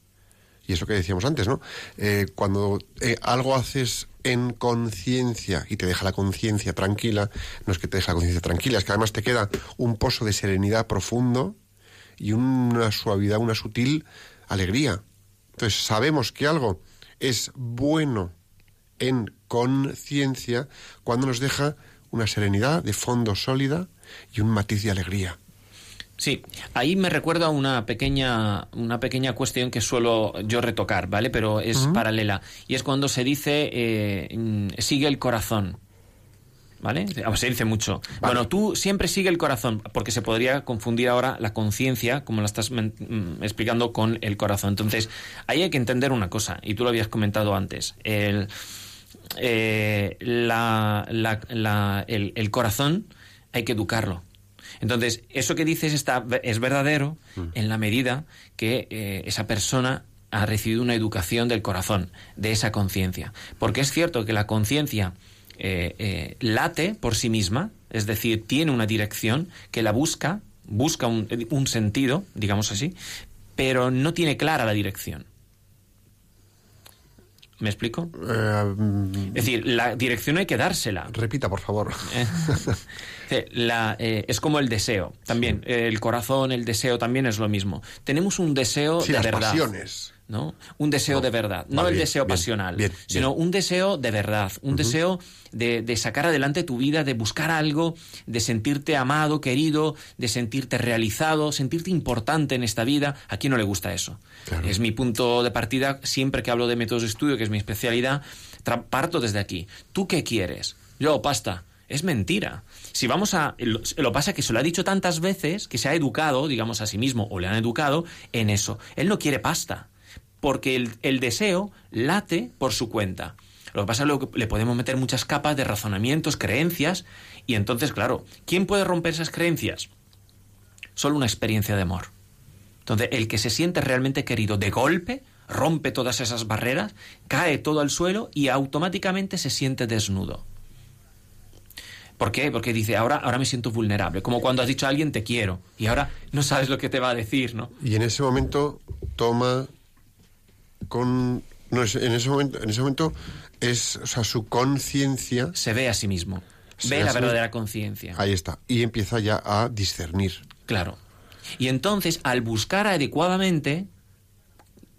Speaker 1: Y es lo que decíamos antes, ¿no? Eh, cuando eh, algo haces en conciencia y te deja la conciencia tranquila, no es que te deja la conciencia tranquila, es que además te queda un pozo de serenidad profundo y una suavidad, una sutil alegría. Entonces sabemos que algo es bueno en conciencia cuando nos deja una serenidad de fondo sólida y un matiz de alegría.
Speaker 3: Sí, ahí me recuerda una pequeña, una pequeña cuestión que suelo yo retocar, ¿vale? Pero es paralela. Y es cuando se dice, eh, sigue el corazón. ¿Vale? Se dice mucho. Bueno, tú siempre sigue el corazón, porque se podría confundir ahora la conciencia, como la estás mm, explicando, con el corazón. Entonces, ahí hay que entender una cosa, y tú lo habías comentado antes. El, eh, la- la- la- el, el corazón hay que educarlo. Entonces, eso que dices está, es verdadero en la medida que eh, esa persona ha recibido una educación del corazón, de esa conciencia. Porque es cierto que la conciencia eh, eh, late por sí misma, es decir, tiene una dirección que la busca, busca un, un sentido, digamos así, pero no tiene clara la dirección. ¿Me explico?
Speaker 1: Eh,
Speaker 3: Es decir, la dirección hay que dársela.
Speaker 1: repita, por favor.
Speaker 3: Eh, [LAUGHS] la, eh, es como el deseo. También, eh, el corazón, el deseo también es lo mismo. Tenemos un deseo
Speaker 1: Sí,
Speaker 3: de
Speaker 1: las
Speaker 3: verdad.
Speaker 1: pasiones.
Speaker 3: ¿No? Un deseo
Speaker 1: No.
Speaker 3: de verdad. No
Speaker 1: Vale,
Speaker 3: el deseo
Speaker 1: bien,
Speaker 3: pasional,
Speaker 1: bien,
Speaker 3: sino un deseo de verdad. Un deseo de, de sacar adelante tu vida, de buscar algo, de sentirte amado, querido, de sentirte realizado, sentirte importante en esta vida. ¿A quién no le gusta eso?
Speaker 1: Claro.
Speaker 3: Es mi punto de partida. Siempre que hablo de métodos de estudio, que es mi especialidad, parto desde aquí. ¿Tú qué quieres? Yo, pasta. Es mentira. Si vamos a. Lo, lo pasa que se lo ha dicho tantas veces que se ha educado, digamos a sí mismo, o le han educado en eso. Él no quiere pasta. Porque el, el deseo late por su cuenta. Lo que pasa es que le podemos meter muchas capas de razonamientos, creencias, y entonces, claro, ¿quién puede romper esas creencias? Solo una experiencia de amor. Entonces, el que se siente realmente querido de golpe, rompe todas esas barreras, cae todo al suelo y automáticamente se siente desnudo. ¿Por qué? Porque dice, ahora, ahora me siento vulnerable. Como cuando has dicho a alguien te quiero y ahora no sabes lo que te va a decir, ¿no?
Speaker 1: Y en ese momento toma con no es- en ese momento en ese momento es o sea su conciencia
Speaker 3: Se ve a sí mismo. Ve la verdadera conciencia.
Speaker 1: ahí está y empieza ya a discernir
Speaker 3: Claro. Y entonces, al buscar adecuadamente,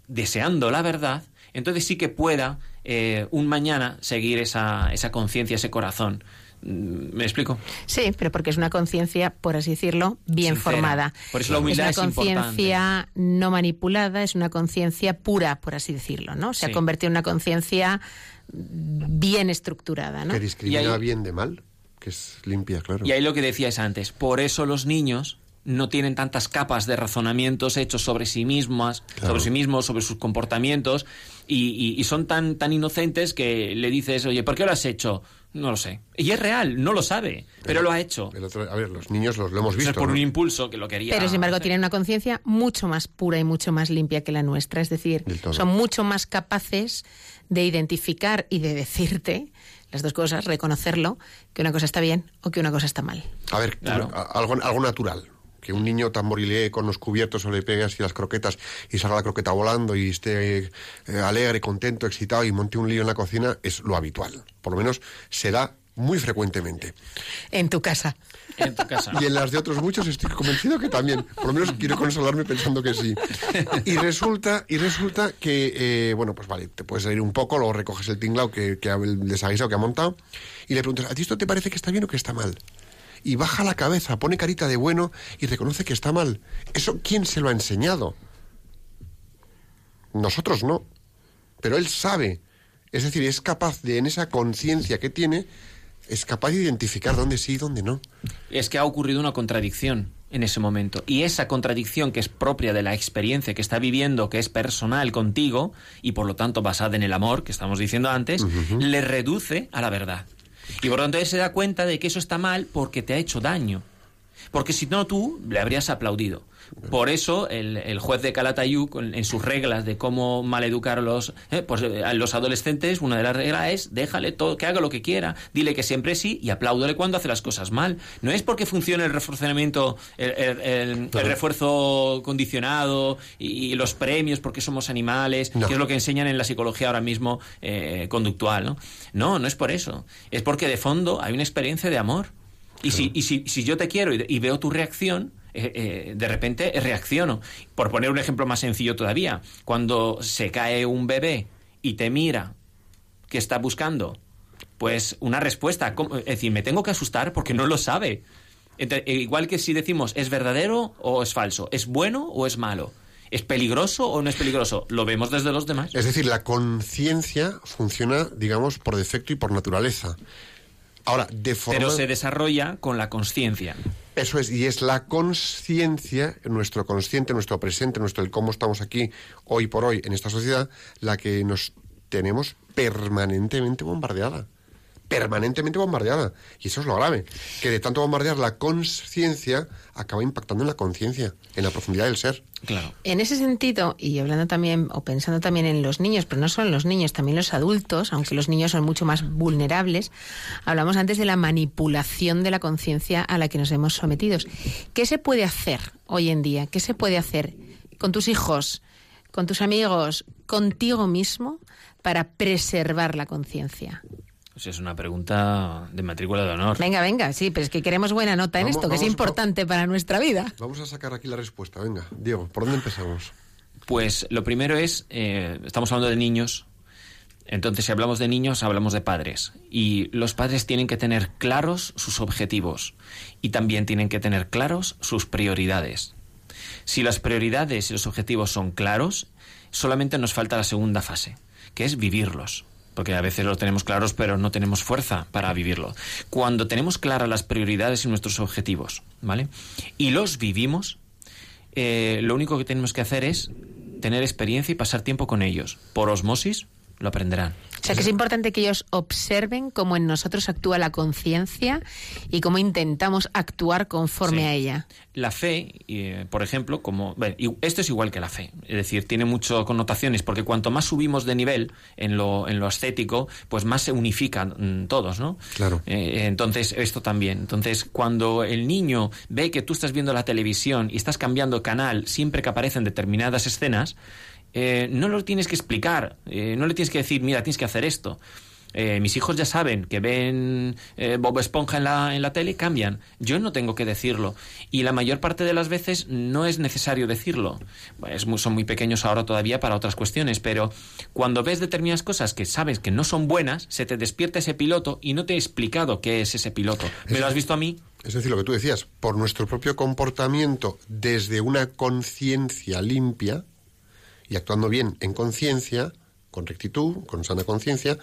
Speaker 3: deseando la verdad, entonces sí que pueda eh, un mañana seguir esa, esa conciencia, ese corazón. Mm, ¿Me explico?
Speaker 2: Sí, pero porque es una conciencia, por así decirlo, bien
Speaker 3: Sincera.
Speaker 2: formada.
Speaker 3: Por eso la humildad
Speaker 2: es
Speaker 3: es
Speaker 2: una conciencia no manipulada, es una conciencia pura, por así decirlo, ¿no? Se
Speaker 3: Sí.
Speaker 2: ha convertido en una conciencia bien estructurada, ¿no?
Speaker 1: que discrimina
Speaker 3: ahí-
Speaker 1: bien de mal que es limpia claro
Speaker 3: Y ahí lo que decías antes, por eso los niños no tienen tantas capas de razonamientos hechos sobre sí mismas,
Speaker 1: Claro.
Speaker 3: sobre sí mismos, sobre sus comportamientos, y, y- y son tan, tan inocentes que le dices, oye, ¿por qué lo has hecho? No lo sé. Y es real, no lo sabe, pero lo ha hecho.
Speaker 1: El otro- a ver los niños los lo hemos
Speaker 3: es
Speaker 1: visto
Speaker 3: por
Speaker 1: ¿no?
Speaker 3: un impulso que lo quería.
Speaker 2: Pero sin embargo
Speaker 3: hacer.
Speaker 2: tienen una conciencia mucho más pura y mucho más limpia que la nuestra. Es decir, son mucho más capaces de identificar y de decirte las dos cosas, reconocerlo, que una cosa está bien o que una cosa está mal.
Speaker 1: a ver
Speaker 3: Claro.
Speaker 1: algo algo natural que un niño tamborilee con los cubiertos o le pegue así las croquetas y salga la croqueta volando y esté eh, alegre, contento, excitado y monte un lío en la cocina es lo habitual. Por lo menos se da muy frecuentemente.
Speaker 2: En tu casa.
Speaker 3: En tu casa.
Speaker 1: Y en las de otros muchos estoy convencido que también. Por lo menos quiero consolarme pensando que sí. Y resulta, y resulta que, eh, bueno, pues vale, te puedes reír un poco, luego recoges el tinglao que, que ha- el desaguisado que ha montado y le preguntas, ¿a ti esto te parece que está bien o que está mal? Y baja la cabeza, pone carita de bueno y reconoce que está mal. ¿Eso quién se lo ha enseñado? Nosotros no. Pero él sabe. Es decir, es capaz de, en esa conciencia que tiene, es capaz de identificar dónde sí y dónde no.
Speaker 3: Es que ha ocurrido una contradicción en ese momento. Y esa contradicción que es propia de la experiencia que está viviendo, que es personal contigo, y por lo tanto basada en el amor, que estamos diciendo antes, le reduce a la verdad. Y por lo tanto él se da cuenta de que eso está mal porque te ha hecho daño. Porque si no tú le habrías aplaudido. Por eso el, el juez de Calatayud, en sus reglas de cómo maleducar a los, eh, pues, eh, a los adolescentes, una de las reglas es déjale todo, que haga lo que quiera, dile que siempre sí y apláudole cuando hace las cosas mal. No es porque funcione el reforzamiento, el, el- el- el refuerzo condicionado y, y los premios porque somos animales,
Speaker 1: No.
Speaker 3: que es lo que enseñan en la psicología ahora mismo eh, conductual. ¿no? no, no es por eso. Es porque de fondo hay una experiencia de amor. Y, si, y si, si yo te quiero y, y veo tu reacción, eh, eh, de repente reacciono. Por poner un ejemplo más sencillo todavía, cuando se cae un bebé y te mira, ¿qué está buscando? Pues una respuesta. ¿Cómo? Es decir, me tengo que asustar porque no lo sabe. Ente- e igual que si decimos, ¿es verdadero o es falso? ¿Es bueno o es malo? ¿Es peligroso o no es peligroso? Lo vemos desde los demás.
Speaker 1: Es decir, la conciencia funciona, digamos, por defecto y por naturaleza. Ahora, de forma...
Speaker 3: Pero se desarrolla con la conciencia.
Speaker 1: Eso es, y es la conciencia, nuestro consciente, nuestro presente, nuestro el cómo estamos aquí hoy por hoy en esta sociedad, la que nos tenemos permanentemente bombardeada. Permanentemente bombardeada. Y eso es lo grave, que de tanto bombardear la conciencia acaba impactando en la conciencia, en la profundidad del ser.
Speaker 3: Claro.
Speaker 2: En ese sentido, y hablando también, o pensando también en los niños, pero no solo en los niños, también los adultos, aunque los niños son mucho más vulnerables, hablamos antes de la manipulación de la conciencia a la que nos hemos sometidos. ¿Qué se puede hacer hoy en día? ¿Qué se puede hacer con tus hijos, con tus amigos, contigo mismo para preservar la conciencia?
Speaker 3: Pues es una pregunta de matrícula de honor.
Speaker 2: Venga, venga, sí, pero es que queremos buena nota en
Speaker 1: Vamos,
Speaker 2: esto, que es
Speaker 1: vamos,
Speaker 2: importante para nuestra vida.
Speaker 1: Vamos a sacar aquí la respuesta. Venga, Diego, ¿por dónde empezamos?
Speaker 3: Pues lo primero es, eh, estamos hablando de niños, entonces si hablamos de niños hablamos de padres. Y los padres tienen que tener claros sus objetivos y también tienen que tener claros sus prioridades. Si las prioridades y los objetivos son claros, solamente nos falta la segunda fase, que es vivirlos. Porque a veces los tenemos claros, pero no tenemos fuerza para vivirlo. Cuando tenemos claras las prioridades y nuestros objetivos, ¿vale? Y los vivimos, eh, lo único que tenemos que hacer es tener experiencia y pasar tiempo con ellos. Por osmosis lo aprenderán.
Speaker 2: O sea, que es importante que ellos observen cómo en nosotros actúa la conciencia y cómo intentamos actuar conforme
Speaker 3: Sí.
Speaker 2: a ella.
Speaker 3: La fe, eh, por ejemplo, como bueno, y esto es igual que la fe, es decir, tiene muchas connotaciones porque cuanto más subimos de nivel en lo, en lo estético, pues más se unifican mm, todos, ¿no?
Speaker 1: Claro.
Speaker 3: Eh, entonces, esto también. Entonces, cuando el niño ve que tú estás viendo la televisión y estás cambiando canal siempre que aparecen determinadas escenas, eh, no lo tienes que explicar, eh, no le tienes que decir, mira, tienes que hacer esto. Eh, mis hijos ya saben que ven Bob Esponja en la, en la tele y cambian. Yo no tengo que decirlo. Y la mayor parte de las veces no es necesario decirlo. Es muy- son muy pequeños ahora todavía para otras cuestiones, pero cuando ves determinadas cosas que sabes que no son buenas, se te despierta ese piloto y no te he explicado qué es ese piloto. ¿Me lo has visto a mí?
Speaker 1: Es decir, lo que tú decías, por nuestro propio comportamiento desde una conciencia limpia y actuando bien en conciencia, con rectitud, con sana conciencia,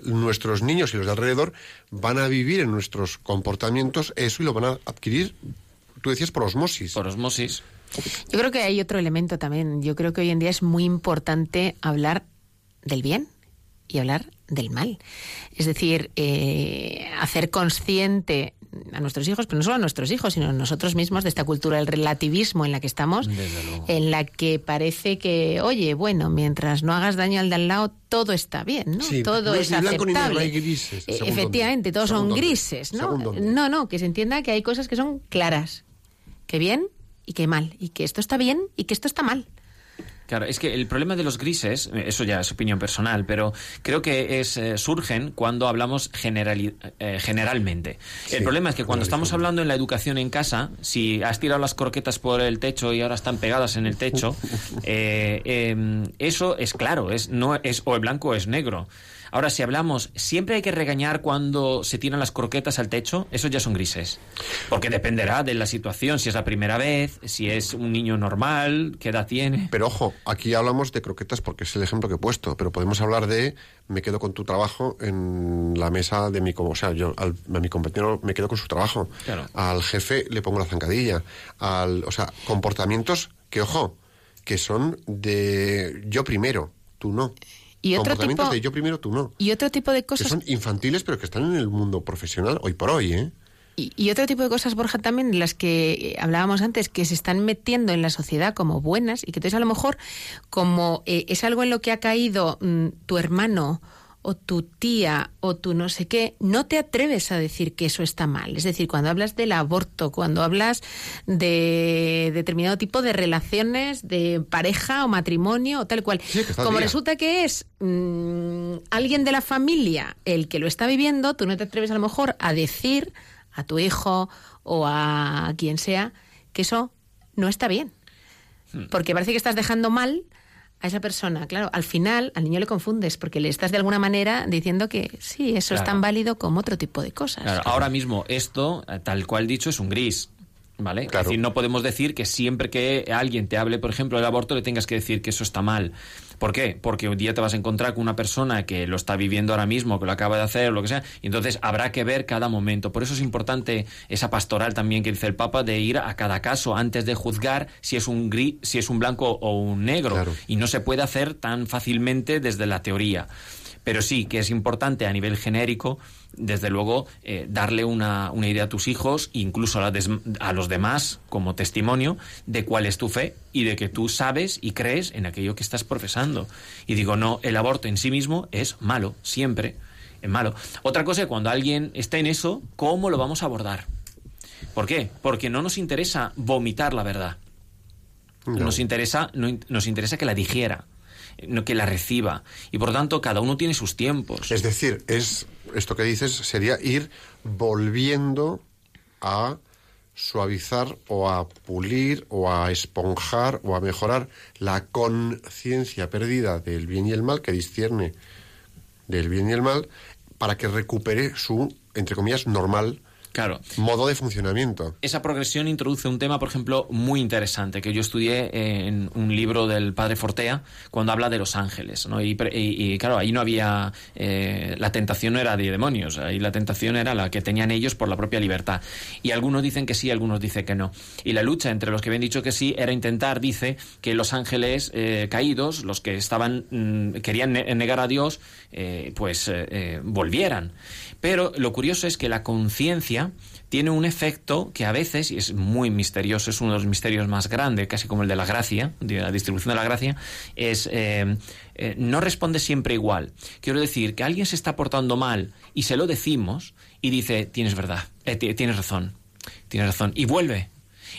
Speaker 1: nuestros niños y los de alrededor van a vivir en nuestros comportamientos eso y lo van a adquirir, tú decías, por osmosis.
Speaker 3: Por osmosis.
Speaker 2: Yo creo que hay otro elemento también. Yo creo que hoy en día es muy importante hablar del bien y hablar del mal. Es decir, eh, hacer consciente a nuestros hijos, pero no solo a nuestros hijos, sino a nosotros mismos de esta cultura del relativismo en la que estamos, en la que parece que, oye, bueno, mientras no hagas daño al de al lado, todo está bien, ¿no?
Speaker 1: Sí,
Speaker 2: todo
Speaker 1: no
Speaker 2: es aceptable.
Speaker 1: hay grises,
Speaker 2: Eh, Efectivamente, todos son grises, ¿no? No, no, que se entienda que hay cosas que son claras, que bien y que mal, y que esto está bien y que esto está mal.
Speaker 3: Claro, es que el problema de los grises, eh, eso ya es opinión personal, pero creo que es eh, surgen cuando hablamos eh, generalmente.
Speaker 1: Sí,
Speaker 3: el problema es que cuando estamos hablando en la educación en casa, si has tirado las croquetas por el techo y ahora están pegadas en el techo, [LAUGHS] eh, eh, eso es claro, es no es o es blanco o es negro. Ahora, si hablamos, siempre hay que regañar cuando se tiran las croquetas al techo, esos ya son grises. Porque dependerá de la situación, si es la primera vez, si es un niño normal, qué edad tiene.
Speaker 1: Pero ojo, aquí hablamos de croquetas porque es el ejemplo que he puesto, pero podemos hablar de me quedo con tu trabajo en la mesa de mi... O sea, yo al- a mi compañero me quedo con su trabajo.
Speaker 3: Claro.
Speaker 1: Al jefe le pongo la zancadilla. Al, o sea, comportamientos que, ojo, que son de yo primero, tú no.
Speaker 2: Y otro tipo-
Speaker 1: de yo primero, tú no.
Speaker 2: Y otro tipo de
Speaker 1: Que
Speaker 2: cosas
Speaker 1: son infantiles, pero que están en el mundo profesional hoy por hoy, ¿eh?
Speaker 2: Y, y otro tipo de cosas, Borja, también de las que eh, hablábamos antes, que se están metiendo en la sociedad como buenas y que entonces a lo mejor como eh, es algo en lo que ha caído mm, tu hermano o tu tía o tu no sé qué, no te atreves a decir que eso está mal. Es decir, cuando hablas del aborto, cuando hablas de determinado tipo de relaciones de pareja o matrimonio o tal cual,
Speaker 1: Sí,
Speaker 2: como
Speaker 1: día.
Speaker 2: resulta que es mm, alguien de la familia el que lo está viviendo, tú no te atreves a lo mejor a decir a tu hijo o a quien sea que eso no está bien. Porque parece que estás dejando mal a esa persona. Claro, al final al niño le confundes porque le estás de alguna manera diciendo que sí, eso es tan válido como otro tipo de cosas.
Speaker 3: Claro, ahora mismo esto, eh, tal cual dicho, es un gris. ¿Vale?
Speaker 1: Claro.
Speaker 3: Es decir, no podemos decir que siempre que alguien te hable, por ejemplo, del aborto, le tengas que decir que eso está mal. ¿Por qué? Porque un día te vas a encontrar con una persona que lo está viviendo ahora mismo, que lo acaba de hacer, o lo que sea, y entonces habrá que ver cada momento. Por eso es importante esa pastoral también que dice el Papa de ir a cada caso antes de juzgar si es un gris, si es un blanco o un negro.
Speaker 1: Claro.
Speaker 3: Y no se puede hacer tan fácilmente desde la teoría. Pero sí que es importante a nivel genérico, desde luego, eh, darle una, una idea a tus hijos, incluso a, la des- a los demás, como testimonio, de cuál es tu fe y de que tú sabes y crees en aquello que estás profesando. Y digo, no, el aborto en sí mismo es malo, siempre es malo. Otra cosa es cuando alguien está en eso, ¿cómo lo vamos a abordar? ¿Por qué? Porque no nos interesa vomitar la verdad.
Speaker 1: No.
Speaker 3: Nos interesa, no nos interesa que la digiera, que la reciba. Y por tanto, cada uno tiene sus tiempos.
Speaker 1: Es decir, es esto que dices sería ir volviendo a suavizar o a pulir o a esponjar o a mejorar la conciencia perdida del bien y el mal que discierne del bien y el mal para que recupere su, entre comillas, normal
Speaker 3: Claro.
Speaker 1: modo de funcionamiento.
Speaker 3: Esa progresión introduce un tema, por ejemplo, muy interesante que yo estudié en un libro del padre Fortea cuando habla de los ángeles. ¿no? Y, y- y, claro, ahí no había. eh, la tentación no era de demonios, ahí la tentación era la que tenían ellos por la propia libertad. Y algunos dicen que sí, algunos dicen que no. Y la lucha entre los que habían dicho que sí era intentar, dice, que los ángeles eh, caídos, los que estaban mm, querían ne- negar a Dios, eh, pues eh, eh, volvieran. Pero lo curioso es que la conciencia tiene un efecto que a veces, y es muy misterioso, es uno de los misterios más grandes, casi como el de la gracia, de la distribución de la gracia, es eh, eh, no responde siempre igual. Quiero decir que alguien se está portando mal y se lo decimos y dice, tienes verdad, ti- tienes razón, tienes razón, y vuelve.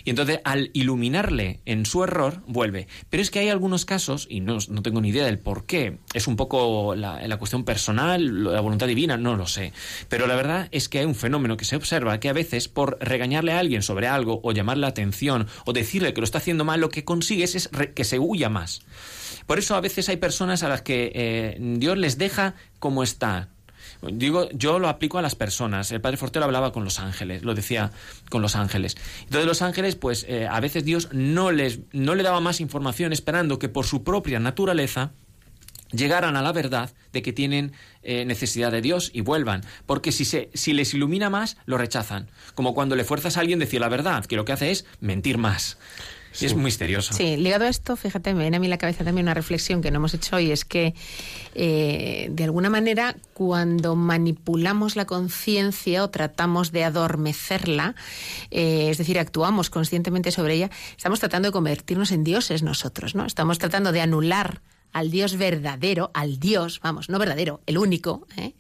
Speaker 3: Y entonces, al iluminarle en su error, vuelve. Pero es que hay algunos casos, y no, no tengo ni idea del por qué, es un poco la, cuestión personal, la voluntad divina, no lo sé. Pero la verdad es que hay un fenómeno que se observa que a veces, por regañarle a alguien sobre algo, o llamarle la atención, o decirle que lo está haciendo mal, lo que consigues es que se huya más. Por eso a veces hay personas a las que eh, Dios les deja como está, Digo, yo lo aplico a las personas. El padre Fortero hablaba con los ángeles, lo decía con los ángeles. Entonces los ángeles, pues eh, a veces Dios no les no le daba más información, esperando que por su propia naturaleza llegaran a la verdad de que tienen eh, necesidad de Dios y vuelvan. Porque si, se, si les ilumina más, lo rechazan. Como cuando le fuerzas a alguien decir la verdad, que lo que hace es mentir más. Y es muy misterioso.
Speaker 2: Sí, ligado a esto, fíjate, me viene a mí a la cabeza también una reflexión que no hemos hecho hoy, es que eh, de alguna manera cuando manipulamos la conciencia o tratamos de adormecerla, eh, es decir, actuamos conscientemente sobre ella, estamos tratando de convertirnos en dioses nosotros, ¿no? Estamos tratando de anular al Dios verdadero, al Dios, vamos, no verdadero, el único, ¿eh?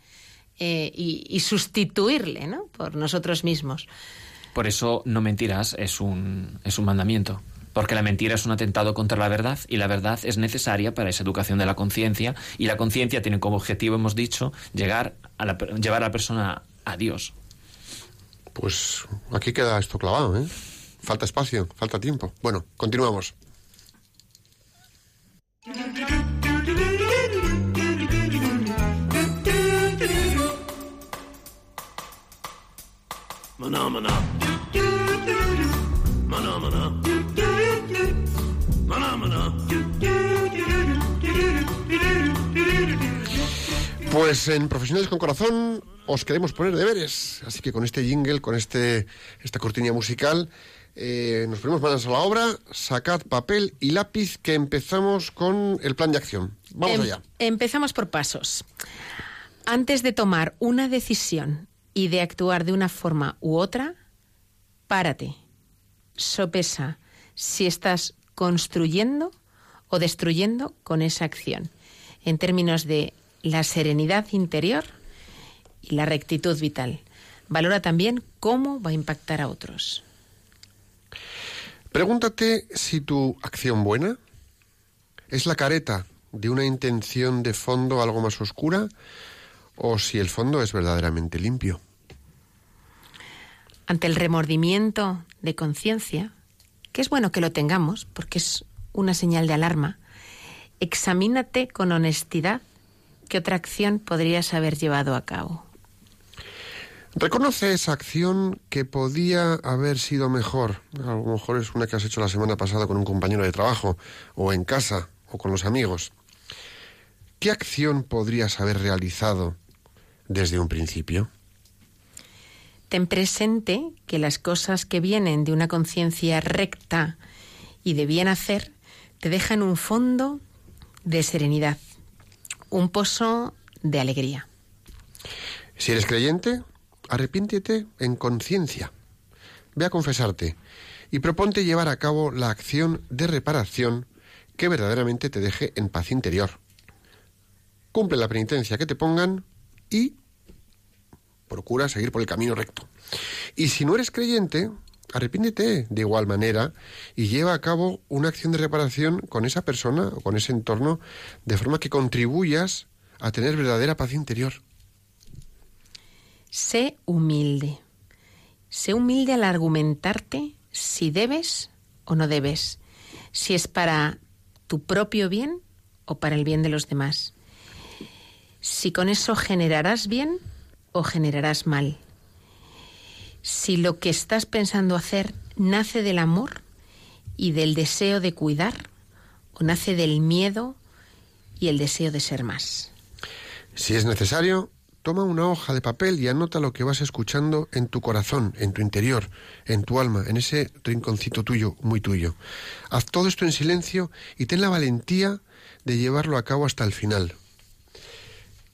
Speaker 2: Eh, y, y sustituirle, ¿no? Por nosotros mismos.
Speaker 3: Por eso no mentirás es un, es un mandamiento porque la mentira es un atentado contra la verdad y la verdad es necesaria para esa educación de la conciencia y la conciencia tiene como objetivo, hemos dicho, llegar a la, llevar a la persona a Dios.
Speaker 1: Pues aquí queda esto clavado, ¿eh? Falta espacio, falta tiempo. Bueno, continuamos.
Speaker 4: Maná, maná. Maná,
Speaker 1: Pues en Profesionales con Corazón os queremos poner deberes, así que con este jingle, con este esta cortina musical, eh, nos ponemos manos a la obra, sacad papel y lápiz que empezamos con el plan de acción. Vamos
Speaker 2: Em-
Speaker 1: allá.
Speaker 2: Empezamos por pasos. Antes de tomar una decisión y de actuar de una forma u otra, párate. Sopesa si estás construyendo o destruyendo con esa acción, en términos de la serenidad interior y la rectitud vital. Valora también cómo va a impactar a otros.
Speaker 1: Pregúntate si tu acción buena es la careta de una intención de fondo algo más oscura o si el fondo es verdaderamente limpio.
Speaker 2: ante el remordimiento de conciencia, que es bueno que lo tengamos, porque es una señal de alarma, examínate con honestidad qué otra acción podrías haber llevado a cabo.
Speaker 1: Reconoce esa acción que podía haber sido mejor. A lo mejor es una que has hecho la semana pasada con un compañero de trabajo, o en casa, o con los amigos. ¿Qué acción podrías haber realizado desde un principio?
Speaker 2: Ten presente que las cosas que vienen de una conciencia recta y de bien hacer te dejan un fondo de serenidad, un pozo de alegría.
Speaker 1: Si eres creyente, arrepiéntete en conciencia. Ve a confesarte y proponte llevar a cabo la acción de reparación que verdaderamente te deje en paz interior. Cumple la penitencia que te pongan y procura seguir por el camino recto. Y si no eres creyente, arrepiéntete de igual manera y lleva a cabo una acción de reparación con esa persona o con ese entorno de forma que contribuyas a tener verdadera paz interior.
Speaker 2: Sé humilde. Sé humilde al argumentarte si debes o no debes, si es para tu propio bien o para el bien de los demás, si con eso generarás bien o generarás mal, si lo que estás pensando hacer nace del amor y del deseo de cuidar o nace del miedo y el deseo de ser más.
Speaker 1: Si es necesario, toma una hoja de papel y anota lo que vas escuchando en tu corazón, en tu interior, en tu alma, en ese rinconcito tuyo, muy tuyo. Haz todo esto en silencio y ten la valentía de llevarlo a cabo hasta el final.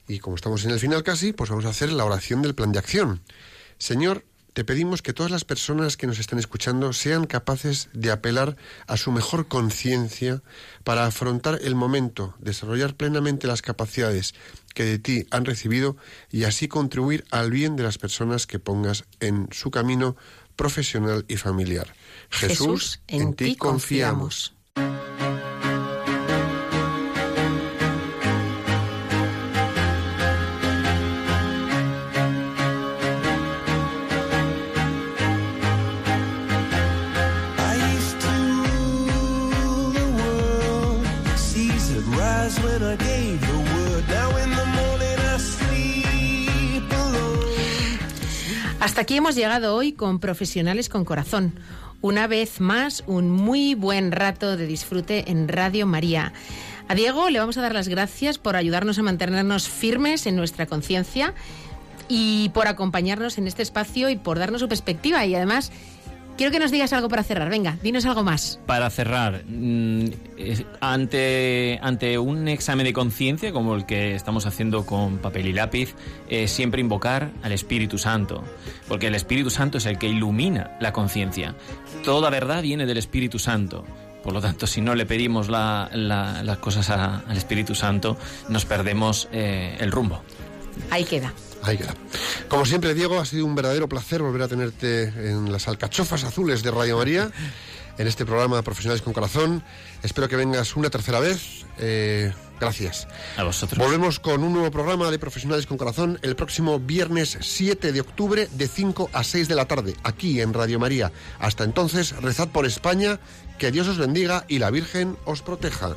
Speaker 1: Y como estamos en el final casi, pues vamos a hacer la oración del plan de acción. Señor, te pedimos que todas las personas que nos están escuchando sean capaces de apelar a su mejor conciencia para afrontar el momento, desarrollar plenamente las capacidades que de ti han recibido y así contribuir al bien de las personas que pongas en su camino profesional y familiar. Jesús, en, ti confiamos.
Speaker 2: Hasta aquí hemos llegado hoy con Profesionales con Corazón. Una vez más, un muy buen rato de disfrute en Radio María. A Diego le vamos a dar las gracias por ayudarnos a mantenernos firmes en nuestra conciencia y por acompañarnos en este espacio y por darnos su perspectiva. Y además, quiero que nos digas algo para cerrar. Venga, dinos algo más.
Speaker 3: Para cerrar, mm, ante, ante un examen de conciencia como el que estamos haciendo con papel y lápiz, eh, siempre invocar al Espíritu Santo, porque el Espíritu Santo es el que ilumina la conciencia. Toda verdad viene del Espíritu Santo. Por lo tanto, si no le pedimos la- la- las cosas a- al Espíritu Santo, nos perdemos eh, el rumbo.
Speaker 2: Ahí queda.
Speaker 1: Ahí queda. Como siempre, Diego, ha sido un verdadero placer volver a tenerte en las alcachofas azules de Radio María, en este programa Profesionales con Corazón. Espero que vengas una tercera vez. Eh, gracias.
Speaker 3: A vosotros.
Speaker 1: Volvemos con un nuevo programa de Profesionales con Corazón el próximo viernes 7 de octubre de 5 a 6 de la tarde, aquí en Radio María. Hasta entonces, rezad por España, que Dios os bendiga y la Virgen os proteja.